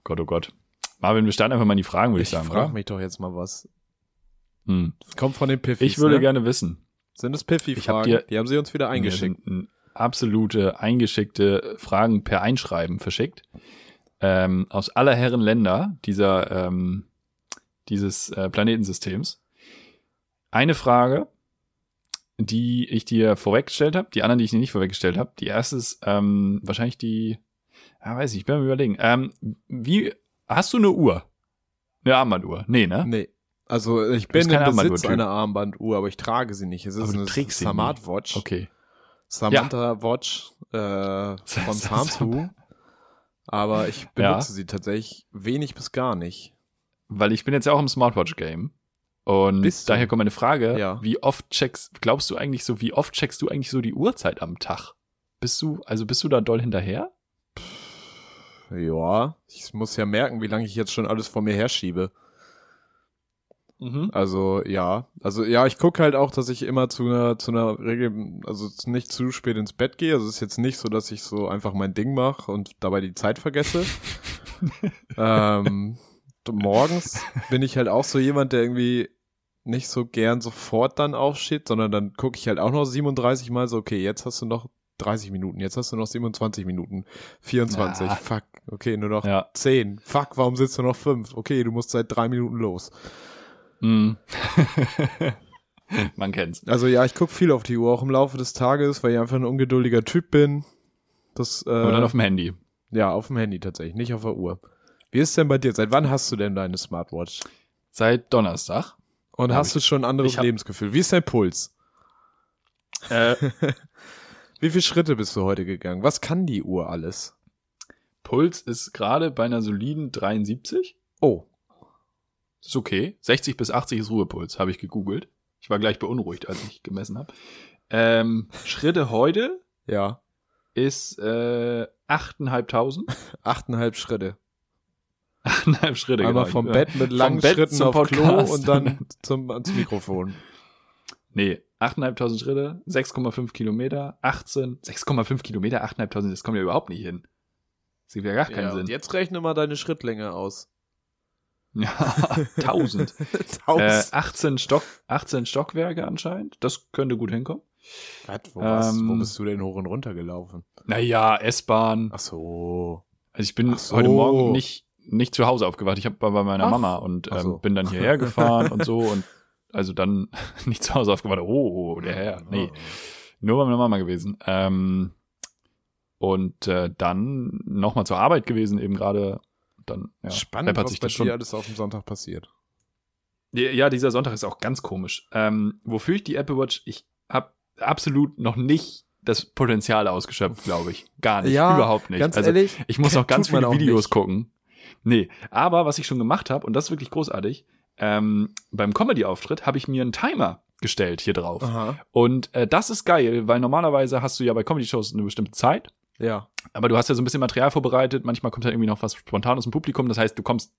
Gott, oh Gott. Marvin, wir starten einfach mal in die Fragen, würde ich, Ich sagen. frage oder? mich doch jetzt mal was. Hm. Kommt von den Piffis, Ich würde ne? gerne wissen. Sind es Ich hab Die haben sie uns wieder eingeschickt. Absolute eingeschickte Fragen per Einschreiben verschickt. Ähm, aus aller Herren Länder dieser, ähm, dieses äh, Planetensystems. Eine Frage, die ich dir vorweggestellt habe, die anderen, die ich dir nicht vorweggestellt habe. Die erste ist ähm, wahrscheinlich die, ja, weiß ich, ich bin am überlegen. Ähm, wie, hast du eine Uhr? Eine Armbanduhr? Nee, ne? Nee. Also ich bin im Besitz einer Armbanduhr, aber ich trage sie nicht. Es ist Aber eine nie. Smartwatch. Okay. Samantha Watch äh, von [laughs] Samsung. Aber ich benutze Ja. sie tatsächlich wenig bis gar nicht. Weil ich bin jetzt ja auch im Smartwatch-Game. Und Bist daher kommt meine Frage, Ja. wie oft checkst, glaubst du eigentlich so, wie oft checkst du eigentlich so die Uhrzeit am Tag? Bist du, also bist du da doll hinterher? Ja, ich muss ja merken, wie lange ich jetzt schon alles vor mir herschiebe. Mhm. Also ja, also ja, ich gucke halt auch, dass ich immer zu einer zu einer Regel, also nicht zu spät ins Bett gehe. Also es ist jetzt nicht so, dass ich so einfach mein Ding mache und dabei die Zeit vergesse. [laughs] ähm, morgens bin ich halt auch so jemand, der irgendwie nicht so gern sofort dann aufsteht, sondern dann gucke ich halt auch noch 37 Mal so, okay, jetzt hast du noch 30 Minuten. Jetzt hast du noch 27 Minuten. 24. Na. Fuck. Okay, nur noch Ja. 10. Fuck, warum sitzt du noch 5? Okay, du musst seit drei Minuten los. Mm. [laughs] Man kennt's. Also ja, ich guck viel auf die Uhr, auch im Laufe des Tages, weil ich einfach ein ungeduldiger Typ bin. Das, äh, Aber dann auf dem Handy. ja, auf dem Handy tatsächlich, nicht auf der Uhr. Wie ist denn bei dir? Seit wann hast du denn deine Smartwatch? Seit Donnerstag. Und hast du schon ein anderes hab- Lebensgefühl? Wie ist dein Puls? Äh, [laughs] Wie viele Schritte bist du heute gegangen? Was kann die Uhr alles? Puls ist gerade bei einer soliden 73. Oh, Ist okay. 60 bis 80 ist Ruhepuls, habe ich gegoogelt. Ich war gleich beunruhigt, als ich gemessen habe. Ähm, Schritte heute ja. ist äh, 8.500. 8,5 [laughs] Schritte. [laughs] 8,5 Schritte. Einmal genau. vom Bett mit langen Bett Schritten zum auf Klo Podcast. und dann [laughs] zum, ans Mikrofon. Nee, 8.500 Schritte, 6,5 Kilometer, 18, 6,5 Kilometer, 8.500, das kommt ja überhaupt nicht hin. Das gibt ja gar keinen Ja, Sinn. und jetzt rechne mal deine Schrittlänge aus. [laughs] Ja, 1000. äh, 1000. 18, Stock, 18 Stockwerke anscheinend. Das könnte gut hinkommen. Was, wo, ähm, wo bist du denn hoch und runter gelaufen? Naja, S-Bahn. Ach so. Also ich bin so. heute Morgen nicht, nicht zu Hause aufgewacht. Ich hab- war bei meiner Ach. Mama und ähm, so. bin dann hierher gefahren und so [laughs] und also dann [laughs] nicht zu Hause aufgewacht. Oh, oh, der Herr. Nee, nur bei meiner Mama gewesen. Ähm, und äh, dann nochmal zur Arbeit gewesen, eben gerade. Dann ja, Spannend, was sich bei das schon. dir alles auf dem Sonntag passiert. Ja, dieser Sonntag ist auch ganz komisch. Ähm, wofür ich die Apple Watch, ich habe absolut noch nicht das Potenzial ausgeschöpft, glaube ich. Gar nicht, Ja, überhaupt nicht. Ganz also ehrlich, ich muss noch ganz viele Videos gucken. Nee, aber was ich schon gemacht habe, und das ist wirklich großartig, ähm, beim Comedy-Auftritt habe ich mir einen Timer gestellt hier drauf. Aha. Und äh, das ist geil, weil normalerweise hast du ja bei Comedy-Shows eine bestimmte Zeit. Ja. Aber du hast ja so ein bisschen Material vorbereitet, manchmal kommt ja irgendwie noch was spontan aus dem Publikum, das heißt, du kommst,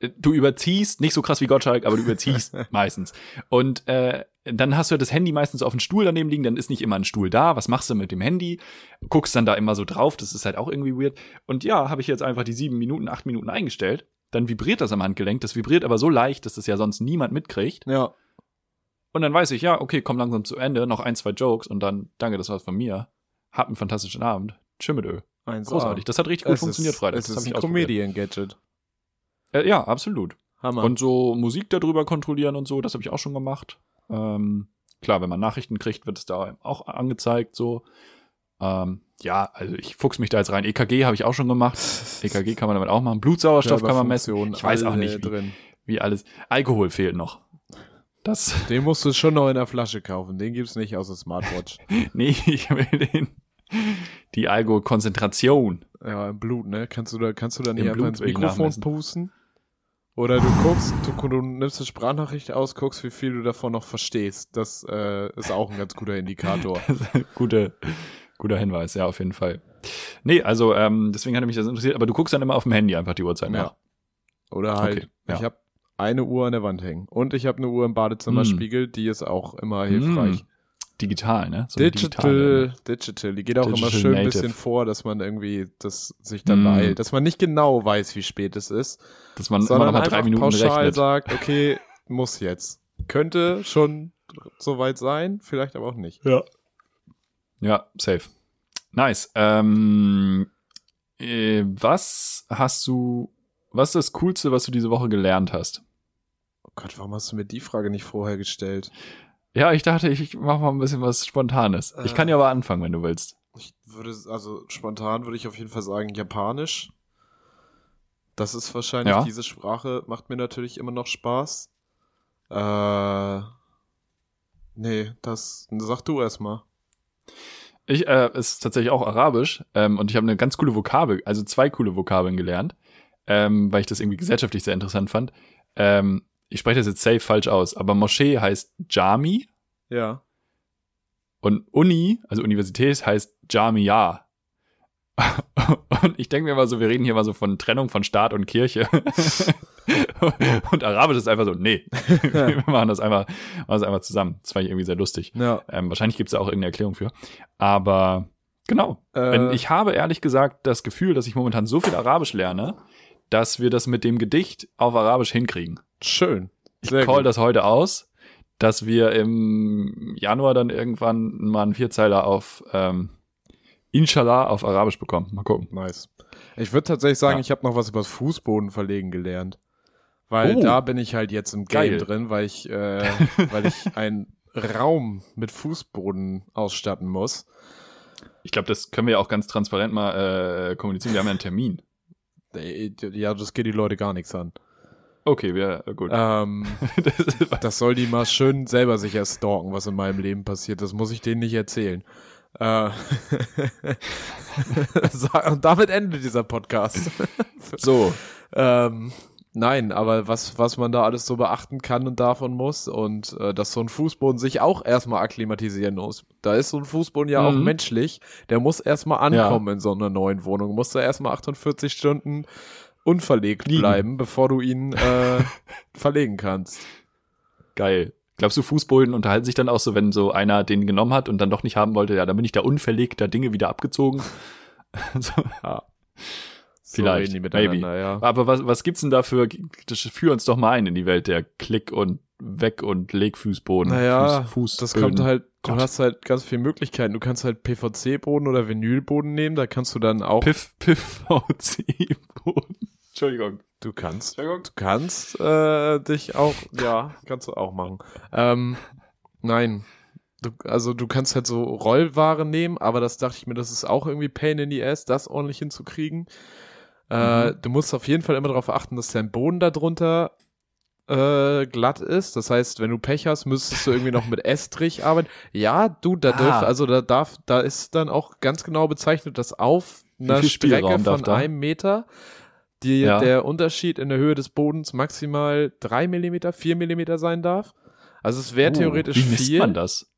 du überziehst, nicht so krass wie Gottschalk, aber du überziehst [laughs] meistens. Und äh, dann hast du ja das Handy meistens auf dem Stuhl daneben liegen, dann ist nicht immer ein Stuhl da, was machst du mit dem Handy? Guckst dann da immer so drauf, das ist halt auch irgendwie weird. Und ja, habe ich jetzt einfach die sieben Minuten, acht Minuten eingestellt, dann vibriert das am Handgelenk, das vibriert aber so leicht, dass das ja sonst niemand mitkriegt. Ja. Und dann weiß ich, ja, okay, komm langsam zu Ende, noch ein, zwei Jokes und dann, danke, das war's von mir. Hab einen fantastischen Abend. Tschö mit Ö. Großartig. Das hat richtig gut Es funktioniert ist, Freitag. Es Das ist ein ausprobiert. Äh, ja, absolut. Hammer. Und so Musik darüber kontrollieren und so, das habe ich auch schon gemacht. Ähm, klar, wenn man Nachrichten kriegt, wird es da auch angezeigt, so. Ähm, ja, also ich fuchs mich da jetzt rein. EKG habe ich auch schon gemacht. [laughs] EKG kann man damit auch machen. Blutsauerstoff kann man messen. Ich weiß auch nicht, wie, wie alles. Alkohol fehlt noch. Das, [laughs] Den musst du schon noch in der Flasche kaufen. Den gibt's nicht aus der Smartwatch. [laughs] nee, ich will den, die Alkoholkonzentration. ja, im Blut, ne? Kannst du da, kannst du da nicht Im einfach Blut ins Mikrofon pusten? Oder du guckst, du, du nimmst eine Sprachnachricht aus, guckst, wie viel du davon noch verstehst. Das äh, ist auch ein ganz guter Indikator. [laughs] Gute, guter Hinweis, ja, auf jeden Fall. Nee, also ähm, deswegen hatte mich das interessiert, aber du guckst dann immer auf dem Handy einfach die Uhrzeit nach. Ja. Oder halt, Okay, ja. ich habe eine Uhr an der Wand hängen. Und ich habe eine Uhr im Badezimmer Mm. spiegelt, die ist auch immer hilfreich. Mm, Digital, ne? So Digital, ne? digital, die geht auch immer Digital schön ein bisschen vor, dass man irgendwie das sich dann Mm. beeilt, dass man nicht genau weiß, wie spät es ist, Dass man immer sondern noch mal einfach drei Minuten pauschal rechnet. sagt, okay, muss jetzt. Könnte schon soweit sein, vielleicht aber auch nicht. Ja. Ja, safe. Nice. Ähm, äh, was hast du, was ist das Coolste, was du diese Woche gelernt hast? Oh Gott, warum hast du mir die Frage nicht vorher gestellt? Ja, ich dachte, ich mache mal ein bisschen was Spontanes. Ich Äh. kann ja aber anfangen, wenn du willst. Ich würde, also spontan würde ich auf jeden Fall sagen Japanisch. Das ist wahrscheinlich, Ja. diese Sprache macht mir natürlich immer noch Spaß. Äh, nee, das, sag du erstmal. Ich, äh, es ist tatsächlich auch Arabisch ähm, und ich habe eine ganz coole Vokabel, also zwei coole Vokabeln gelernt, ähm, weil ich das irgendwie gesellschaftlich sehr interessant fand. Ähm, ich spreche das jetzt safe falsch aus, aber Moschee heißt Jami Ja. und Uni, also Universität, heißt Jamia. Und ich denke mir mal so, wir reden hier mal so von Trennung von Staat und Kirche. [laughs] und Arabisch ist einfach so, nee, [laughs] wir machen das einfach, machen das einfach zusammen. Das fand ich irgendwie sehr lustig. Ja. Ähm, wahrscheinlich gibt es da auch irgendeine Erklärung für. Aber genau. Äh, ich habe ehrlich gesagt das Gefühl, dass ich momentan so viel Arabisch lerne, dass wir das mit dem Gedicht auf Arabisch hinkriegen. schön. Ich Sehr call gut. das heute aus, dass wir im Januar dann irgendwann mal einen Vierzeiler auf, ähm, inshallah auf Arabisch bekommen. Mal gucken. Nice. Ich würde tatsächlich sagen, Ja. ich habe noch was über das Fußboden verlegen gelernt. Weil Oh. da bin ich halt jetzt im Game Geil. drin, weil ich, äh, [laughs] weil ich einen Raum mit Fußboden ausstatten muss. Ich glaube, das können wir ja auch ganz transparent mal äh, kommunizieren. Wir haben ja einen Termin. Ja, das geht die Leute gar nichts an. Okay, äh, gut. Ähm, [laughs] Das soll die mal schön selber sicher stalken, was in meinem Leben passiert. Das muss ich denen nicht erzählen. Äh, [laughs] und damit endet dieser Podcast. so, Ähm, nein, aber was, was man da alles so beachten kann und davon muss und äh, dass so ein Fußboden sich auch erstmal akklimatisieren muss. Da ist so ein Fußboden ja auch Mhm. menschlich. Der muss erstmal ankommen in so einer neuen Wohnung. Muss da erstmal 48 Stunden unverlegt Liegen. bleiben, bevor du ihn äh, [laughs] verlegen kannst. geil. Glaubst du, Fußboden unterhalten sich dann auch so, wenn so einer den genommen hat und dann doch nicht haben wollte, ja, dann bin ich da unverlegt, da Dinge wieder abgezogen. [laughs] so. Ja. Vielleicht, so reden die miteinander, maybe. ja. Aber was, was gibt's denn da für, das führ uns doch mal ein in die Welt der Klick und Weg und Legfußboden. Naja, Fuß, Das kommt halt, du Gott. hast halt ganz viele Möglichkeiten. Du kannst halt PVC-Boden oder Vinylboden nehmen, da kannst du dann auch. Piff, Piff, VC-Boden. Entschuldigung. Du kannst. Entschuldigung. Du kannst äh, dich auch, ja, kannst du auch machen. Ähm, nein. Du, also du kannst halt so Rollware nehmen, aber das dachte ich mir, das ist auch irgendwie Pain in the Ass, das ordentlich hinzukriegen. Äh, Mhm. Du musst auf jeden Fall immer darauf achten, dass dein Boden darunter äh, glatt ist. Das heißt, wenn du Pech hast, müsstest du irgendwie noch mit Estrich arbeiten. Ja, du, da Ah. dürf, also da darf, da ist dann auch ganz genau bezeichnet, dass auf einer Strecke von einem Meter die, Ja. der Unterschied in der Höhe des Bodens maximal drei Millimeter, vier Millimeter sein darf. Also es wäre Oh, theoretisch Wie viel man das?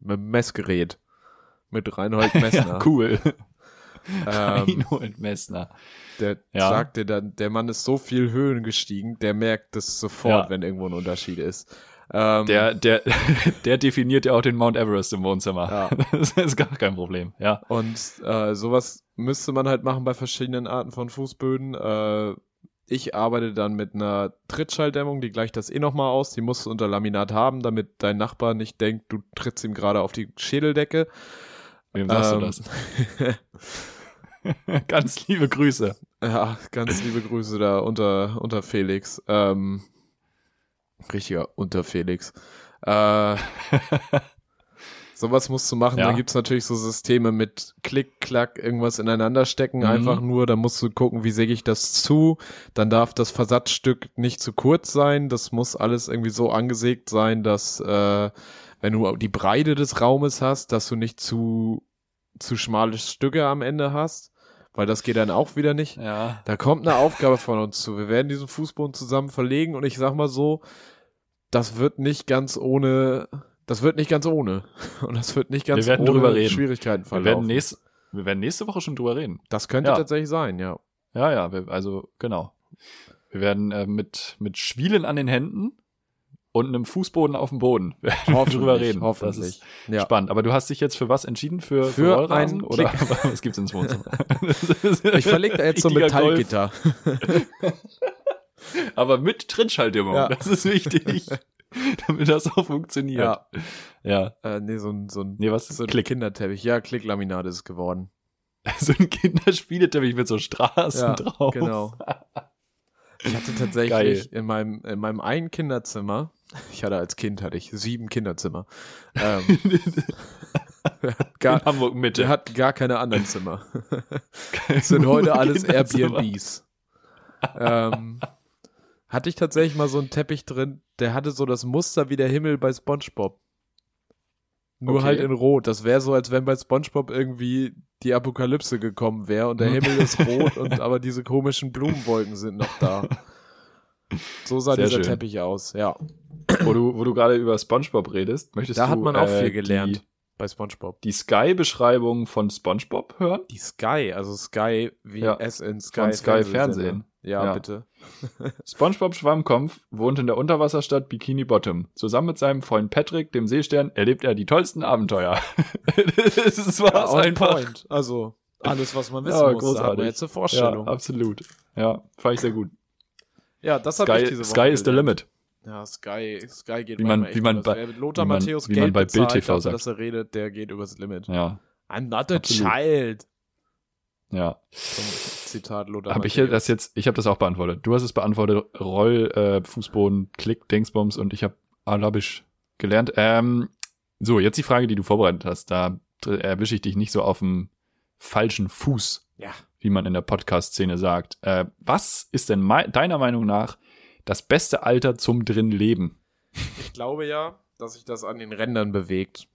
mit Messgerät. Mit Reinhold Messner. [laughs] Ja, cool. [laughs] ähm, Reinhold Messner. der Ja. sagt dir dann, der Mann ist so viel Höhen gestiegen, der merkt das sofort, Ja. wenn irgendwo ein Unterschied ist. Ähm, Der, der, [laughs] der definiert ja auch den Mount Everest im Wohnzimmer. Ja. [laughs] Das ist gar kein Problem, ja. Und äh, sowas müsste man halt machen bei verschiedenen Arten von Fußböden. Äh, ich arbeite dann mit einer Trittschalldämmung, die gleicht das eh nochmal aus. Die musst du unter Laminat haben, damit dein Nachbar nicht denkt, du trittst ihm gerade auf die Schädeldecke. Wem sagst Ähm, du das? [laughs] Ganz liebe Grüße. Ja, ganz liebe Grüße da unter, unter Felix. Ähm, richtiger unter Felix. Äh, [laughs] sowas musst du machen. Ja. Dann gibt's natürlich so Systeme mit Klick, Klack, irgendwas ineinander stecken. Mhm. Einfach nur, da musst du gucken, wie säge ich das zu. Dann darf das Versatzstück nicht zu kurz sein. Das muss alles irgendwie so angesägt sein, dass äh, wenn du die Breite des Raumes hast, dass du nicht zu, zu schmale Stücke am Ende hast. Weil das geht dann auch wieder nicht. Ja. Da kommt eine Aufgabe von uns zu. Wir werden diesen Fußboden zusammen verlegen und ich sag mal so, das wird nicht ganz ohne, das wird nicht ganz ohne. [laughs] Und das wird nicht ganz Wir werden ohne drüber reden. Schwierigkeiten Wir verlaufen. werden, nächst, wir werden nächste Woche schon drüber reden. das könnte Ja. tatsächlich sein, ja. Ja, ja, wir, also genau. Wir werden äh, mit, mit Schwielen an den Händen und einem Fußboden auf dem Boden [laughs] wir Hoffentlich, drüber reden. Hoffentlich. Das ist ja. spannend. Aber du hast dich jetzt für was entschieden? Für, für, Für Rollrasen? einen Oder [laughs] was gibt's ins Wohnzimmer? [laughs] Ich verlege da jetzt so ein. Metallgitter. Aber mit Trittschalldämmung. Ja. Das ist wichtig. damit das auch funktioniert. Ja. Ja. Äh, nee, so ein, so ein, Nee, was? so ein Klick. Kinderteppich. Ja, Klicklaminat ist es geworden. So ein Kinderspieleteppich mit so Straßen Ja, drauf. Genau. Ich hatte tatsächlich in meinem, in meinem einen Kinderzimmer, ich hatte als Kind hatte ich sieben Kinderzimmer. [laughs] Ähm, gar, In Hamburg Mitte. Der hat gar keine anderen Zimmer. Sind heute alles. Airbnbs. ähm, hatte ich tatsächlich mal so einen Teppich drin, der hatte so das Muster wie der Himmel bei SpongeBob. Nur Okay. halt in Rot. Das wäre so, als wenn bei SpongeBob irgendwie die Apokalypse gekommen wäre und der. Himmel ist rot und [laughs] aber diese komischen Blumenwolken sind noch da. So sah Sehr dieser schön. Teppich aus, ja. Wo du, wo du gerade über SpongeBob redest, möchtest Da du hat man auch äh, viel gelernt Die, bei SpongeBob. die Sky-Beschreibung von SpongeBob hören? Die Sky, also Sky wie Ja, S in Sky, von Sky Fernsehsender. Fernsehen. Ja, Ja. bitte. [laughs] SpongeBob Schwammkopf wohnt in der Unterwasserstadt Bikini Bottom. Zusammen mit seinem Freund Patrick, dem Seestern, erlebt er die tollsten Abenteuer. [laughs] das ist was on einfach. point. Also alles, was man wissen Ja, muss, da hat man großartig. jetzt eine Ja, Vorstellung. absolut. Ja, fand ich sehr gut. Ja, das habe ich diese Woche Sky is the gelernt. limit. Ja, Sky, Sky geht Wie man- echt wie man bei- Lothar wie man- Matthäus wie Geld man bei bezahlt Bild TV dafür, sagt. dass er redet, der geht übers Limit. Ja. I'm not a Absolut. child. Ja. Zitat Lothar Habe ich Matthäus. das jetzt, ich habe das auch beantwortet. Du hast es beantwortet, Roll, äh, Fußboden, Klick, Dingsbums und ich habe Arabisch gelernt. Ähm, so, jetzt die Frage, die du vorbereitet hast. Da erwische ich dich nicht so auf dem falschen Fuß, Ja. wie man in der Podcast-Szene sagt. Äh, was ist denn deiner Meinung nach das beste Alter zum drin Leben? Ich glaube ja, dass sich das an den Rändern bewegt.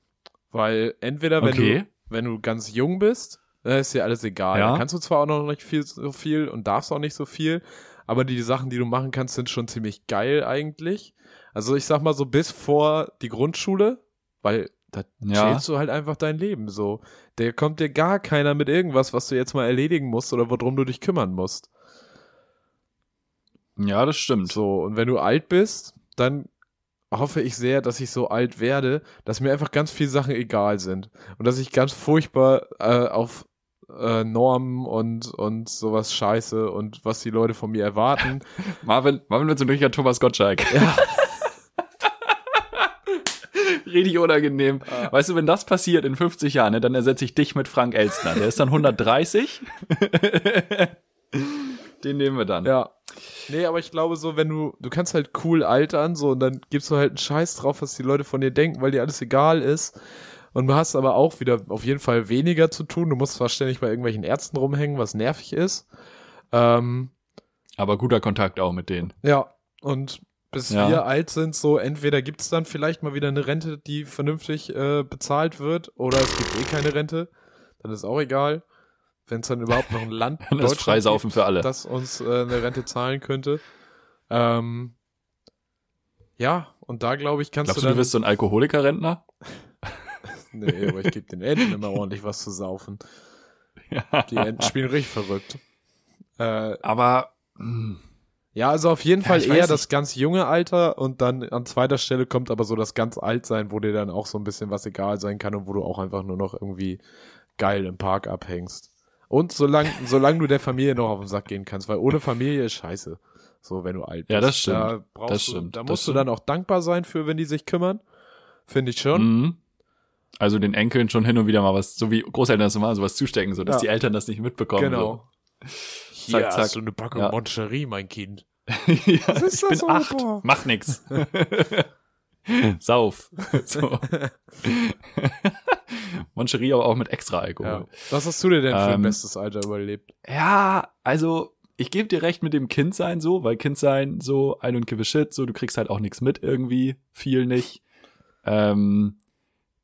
Weil entweder, wenn, Okay. du, wenn du ganz jung bist, dann ist dir alles egal. Ja. Dann kannst du zwar auch noch nicht viel, so viel und darfst auch nicht so viel, aber die Sachen, die du machen kannst, sind schon ziemlich geil eigentlich. Also ich sag mal so bis vor die Grundschule, weil da Ja. chillst du halt einfach dein Leben so. Da kommt dir gar keiner mit irgendwas, was du jetzt mal erledigen musst oder worum du dich kümmern musst. Ja, das stimmt. So, und wenn du alt bist, dann hoffe ich sehr, dass ich so alt werde, dass mir einfach ganz viele Sachen egal sind. Und dass ich ganz furchtbar äh, auf äh, Normen und, und sowas scheiße und was die Leute von mir erwarten. [laughs] Marvin, Marvin wird so ein richtiger Thomas Gottschalk. [laughs] ja, [laughs] Richtig unangenehm. Weißt du, wenn das passiert in 50 Jahren, ne, dann ersetze ich dich mit Frank Elstner. Der ist dann 130. Den nehmen wir dann. ja. Nee, aber ich glaube so, wenn du, du kannst halt cool altern, so, und dann gibst du halt einen Scheiß drauf, was die Leute von dir denken, weil dir alles egal ist. Und du hast aber auch wieder auf jeden Fall weniger zu tun. Du musst zwar ständig bei irgendwelchen Ärzten rumhängen, was nervig ist. Ähm, Aber guter Kontakt auch mit denen. Ja, und bis Ja. wir alt sind, so entweder gibt's dann vielleicht mal wieder eine Rente, die vernünftig äh, bezahlt wird, oder es gibt eh keine Rente. Dann ist auch egal. Wenn es dann überhaupt noch ein Land [laughs] ist Freisaufen für alle. das uns äh, eine Rente zahlen könnte. Ähm, ja, und da glaube ich, kannst Glaubst du du, dann. du wirst so ein Alkoholiker-Rentner? [laughs] nee, aber ich gebe den Enten immer ordentlich was zu saufen. [laughs] Die Enten spielen richtig verrückt. Äh, Aber hm, Ja, also auf jeden Ja, Fall ich eher das ganz junge Alter und dann an zweiter Stelle kommt aber so das ganz alt sein, wo dir dann auch so ein bisschen was egal sein kann und wo du auch einfach nur noch irgendwie geil im Park abhängst. Und solange solange du der Familie noch auf den Sack gehen kannst, weil ohne Familie ist scheiße. So, wenn du alt bist. Ja, das stimmt. Da, brauchst Das du, stimmt. da Das musst du stimmt. dann auch dankbar sein für, wenn die sich kümmern. Finde ich schon. mhm. Also den Enkeln schon hin und wieder mal was, so wie Großeltern das so machen, sowas zustecken, so dass Ja. die Eltern das nicht mitbekommen. Genau. Hier Hier zack. hast du eine Packung Ja. Moncherie, mein Kind. So. [laughs] ja, ist ich das bin so, acht, mach nix. [laughs] [laughs] Sauf. [laughs] So. [laughs] Moncherie aber auch mit extra Alkohol. Ja. Was hast du dir denn für ein Ähm, bestes Alter überlebt? Ja, also ich gebe dir recht mit dem Kindsein so, weil Kindsein so I don't give a shit, so du kriegst halt auch nichts mit irgendwie, viel nicht. Ähm,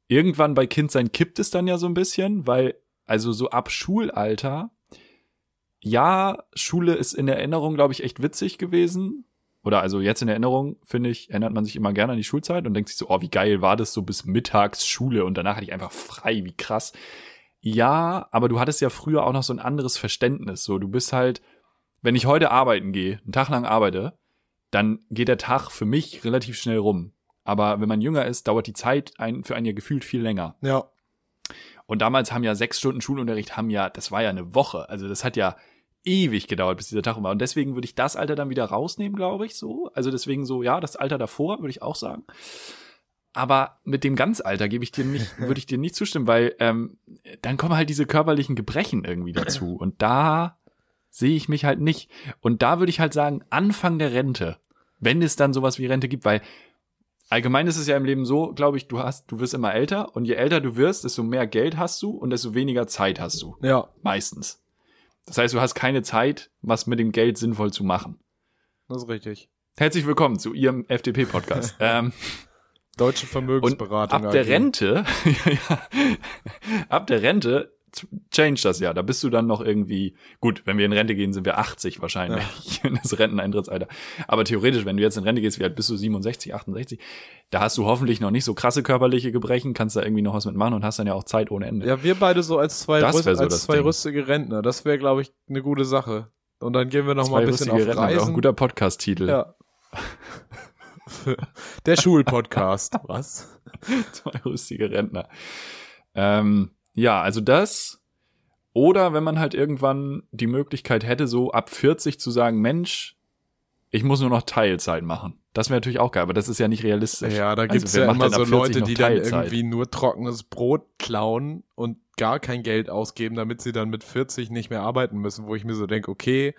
irgendwann bei Kindsein kippt es dann ja so ein bisschen, weil also so ab Schulalter, ja, Schule ist in Erinnerung, glaube ich, echt witzig gewesen. Oder also jetzt in Erinnerung, finde ich, erinnert man sich immer gerne an die Schulzeit und denkt sich so, oh, wie geil war das so bis mittags Schule und danach hatte ich einfach frei, wie krass. Ja, aber du hattest ja früher auch noch so ein anderes Verständnis. So, du bist halt, wenn ich heute arbeiten gehe, einen Tag lang arbeite, dann geht der Tag für mich relativ schnell rum. Aber wenn man jünger ist, dauert die Zeit ein, für einen ja gefühlt viel länger. Ja. Und damals haben ja sechs Stunden Schulunterricht, haben ja, das war ja eine Woche. Also das hat ja ewig gedauert, bis dieser Tag war. Und deswegen würde ich das Alter dann wieder rausnehmen, glaube ich, so. Also deswegen so, ja, das Alter davor, würde ich auch sagen. Aber mit dem Ganzalter gebe ich dir nicht, [laughs] würde ich dir nicht zustimmen, weil ähm, dann kommen halt diese körperlichen Gebrechen irgendwie dazu. [clears throat] Und da sehe ich mich halt nicht. Und da würde ich halt sagen, Anfang der Rente, wenn es dann sowas wie Rente gibt, weil allgemein ist es ja im Leben so, glaube ich, du hast, du wirst immer älter und je älter du wirst, desto mehr Geld hast du und desto weniger Zeit hast du. Ja, Meistens. Das heißt, du hast keine Zeit, was mit dem Geld sinnvoll zu machen. das ist richtig. Herzlich willkommen zu Ihrem FDP-Podcast. [laughs] ähm, Deutsche und Vermögensberatung. ab der. Rente, [laughs] ja, ab der Rente change das ja. Da bist du dann noch irgendwie, gut, wenn wir in Rente gehen, sind wir 80 wahrscheinlich, [laughs] das Renteneintrittsalter. Aber theoretisch, wenn du jetzt in Rente gehst, wie alt bist du 67, 68, da hast du hoffentlich noch nicht so krasse körperliche Gebrechen, kannst da irgendwie noch was mitmachen und hast dann ja auch Zeit ohne Ende. Ja, wir beide so als zwei, Rüst, so als zwei Ding. rüstige Rentner. Das wäre, glaube ich, eine gute Sache. Und dann gehen wir noch mal Zwei ein bisschen auf Rentner, wäre auch Reisen. ein guter Podcast-Titel. ja. [laughs] Der Schulpodcast. [laughs] Was? Zwei lustige Rentner. Ähm, ja, also das. Oder wenn man halt irgendwann die Möglichkeit hätte, so ab 40 zu sagen, Mensch, ich muss nur noch Teilzeit machen. Das wäre natürlich auch geil, aber das ist ja nicht realistisch. Ja, da Also, gibt's wer ja immer so 40 Leute, die dann irgendwie nur trockenes Brot klauen und gar kein Geld ausgeben, damit sie dann mit 40 nicht mehr arbeiten müssen, wo ich mir so denke, okay,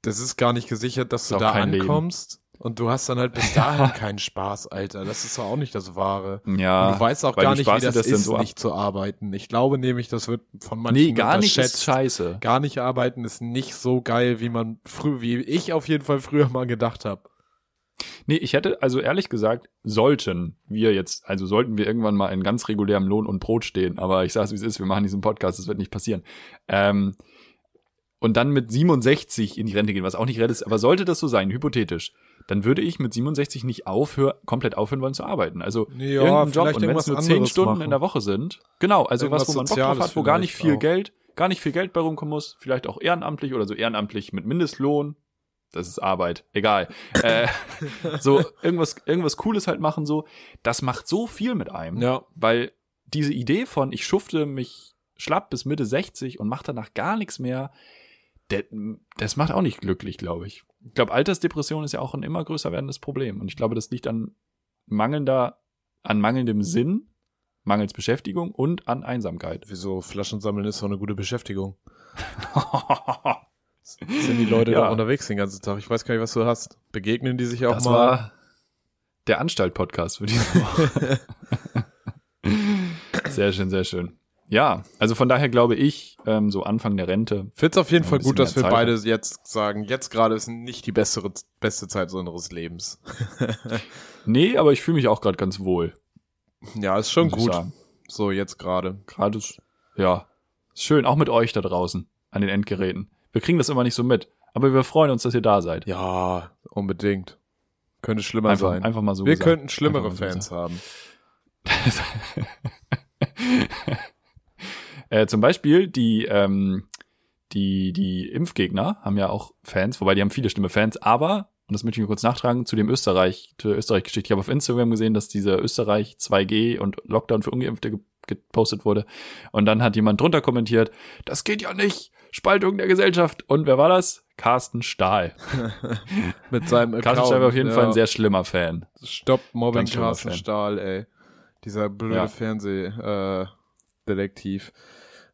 das ist gar nicht gesichert, dass Ist du da kein Leben. Und du hast dann halt bis [laughs] dahin keinen Spaß, Alter. Das ist doch auch nicht das Wahre. Ja. und du weißt auch gar nicht, wie sparst dir das, das ist, so nicht zu arbeiten. Ich glaube nämlich, das wird von manchen nee, gar nicht ist scheiße. Gar nicht arbeiten ist nicht so geil, wie man früh, wie ich auf jeden Fall früher mal gedacht habe. Nee, ich hätte, also ehrlich gesagt, sollten wir jetzt, also sollten wir irgendwann mal in ganz regulärem Lohn und Brot stehen, aber ich sag's wie es ist, wir machen diesen Podcast, das wird nicht passieren. Ähm, und dann mit 67 in die Rente gehen, was auch nicht realistisch ist, aber sollte das so sein, hypothetisch, dann würde ich mit 67 nicht aufhör, komplett aufhören wollen zu arbeiten. Also Ja, irgendeinen Job und wenn es irgendwas nur 10 anderes Stunden machen. in der Woche sind, genau, also was, wo man Irgendwas Bock drauf hat, wo gar nicht viel auch. Geld, gar nicht viel Geld bei rumkommen muss, vielleicht auch ehrenamtlich oder so ehrenamtlich mit Mindestlohn, das ist Arbeit, egal. äh, [laughs] so irgendwas, irgendwas Cooles halt machen, so, das macht so viel mit einem. Ja. Weil diese Idee von, ich schufte mich schlapp bis Mitte 60 und mache danach gar nichts mehr, das macht auch nicht glücklich, glaube ich. Ich glaube, Altersdepression ist ja auch ein immer größer werdendes Problem. Und ich glaube, das liegt an mangelnder, an mangelndem Sinn, mangels Beschäftigung und an Einsamkeit. Wieso Flaschen sammeln ist doch eine gute Beschäftigung. [laughs] Sind die Leute Ja. da unterwegs den ganzen Tag? Ich weiß gar nicht, was du hast. Begegnen die sich auch das mal? war der Anstalt-Podcast für diese Woche. [laughs] sehr schön, sehr schön. Ja, also von daher glaube ich, ähm, so Anfang der Rente. Find's auf jeden Fall gut, dass wir Zeit beide jetzt sagen, jetzt gerade ist nicht die bessere, beste Zeit unseres Lebens. [laughs] Nee, aber ich fühle mich auch gerade ganz wohl. ja, ist schon gut. So, jetzt gerade. Gerade ist, ja, ist schön, auch mit euch da draußen an den Endgeräten. Wir kriegen das immer nicht so mit, aber wir freuen uns, dass ihr da seid. Ja, unbedingt. Könnte schlimmer einfach, sein. einfach mal so wir gesagt. könnten schlimmere so Fans haben. [laughs] äh, zum Beispiel die, ähm, die, die Impfgegner haben ja auch Fans, wobei die haben viele schlimme Fans, aber, und das möchte ich mir kurz nachtragen, zu dem Österreich, zur Österreich-Geschichte. Ich habe auf Instagram gesehen, dass diese Österreich 2G und Lockdown für Ungeimpfte ge gepostet wurde. Und dann hat jemand drunter kommentiert, das geht ja nicht, Spaltung der Gesellschaft. Und wer war das? Carsten Stahl. [laughs] Mit seinem Carsten Account. Stahl war auf jeden ja. Fall ein sehr schlimmer Fan. Stopp Mobbing Carsten Fan. Stahl, ey. Dieser blöde Ja. Fernsehdetektiv.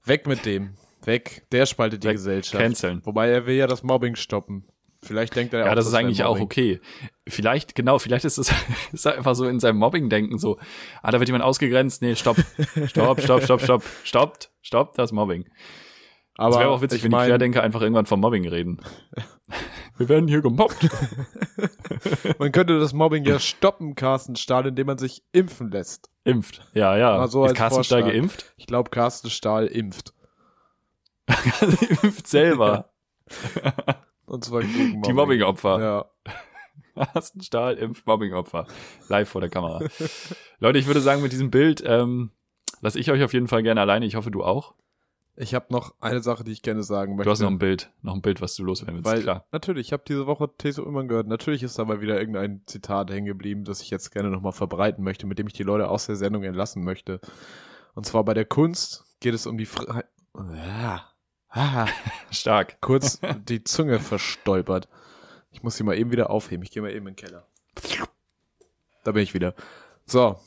Weg mit dem. Weg. Der spaltet die Weg. Gesellschaft. Canceln. Wobei er will ja das Mobbing stoppen. Vielleicht denkt er Ja, auch, das ist eigentlich auch okay. Vielleicht, genau, vielleicht ist es [laughs] ist einfach so in seinem Mobbing-Denken so, ah, da wird jemand ausgegrenzt, nee, stopp, stopp, stopp, stopp, stopp, stoppt, stoppt das Mobbing. Aber Es wäre auch witzig, ich wenn die mein, Querdenker einfach irgendwann vom Mobbing reden. [laughs] Wir werden hier gemobbt. [laughs] man könnte das Mobbing ja stoppen, Carsten Stahl, indem man sich impfen lässt. Impft. Ja, ja. So ist Carsten Stahl Vorschlag. geimpft? Ich glaube, Carsten Stahl impft. [laughs] Impft selber. Und zwar gegen Mobbing. Die Mobbing-Opfer. Ja. Carsten Stahl impft Mobbing-Opfer. Live vor der Kamera. Leute, ich würde sagen, mit diesem Bild ähm, lasse ich euch auf jeden Fall gerne alleine. Ich hoffe, du auch. Ich habe noch eine Sache, die ich gerne sagen möchte. Du hast noch ein Bild, noch ein Bild, was du loswerden willst. Weil, Klar. natürlich, ich habe diese Woche Teso immer gehört. Natürlich ist da mal wieder irgendein Zitat hängen geblieben, das ich jetzt gerne nochmal verbreiten möchte, mit dem ich die Leute aus der Sendung entlassen möchte. Und zwar bei der Kunst geht es um die Freiheit. Ja. Ah, [laughs] Stark. kurz [laughs] die Zunge verstolpert. Ich muss sie mal eben wieder aufheben. Ich gehe mal eben in den Keller. Da bin ich wieder. So.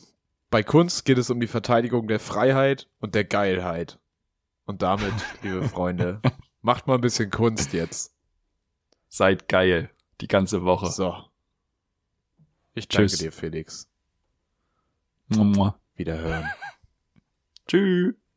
Bei Kunst geht es um die Verteidigung der Freiheit und der Geilheit. Und damit, liebe Freunde, macht mal ein bisschen Kunst jetzt. Seid geil. Die ganze Woche. So. Ich danke Tschüss. dir, Felix. Mua. Wiederhören. Tschüss.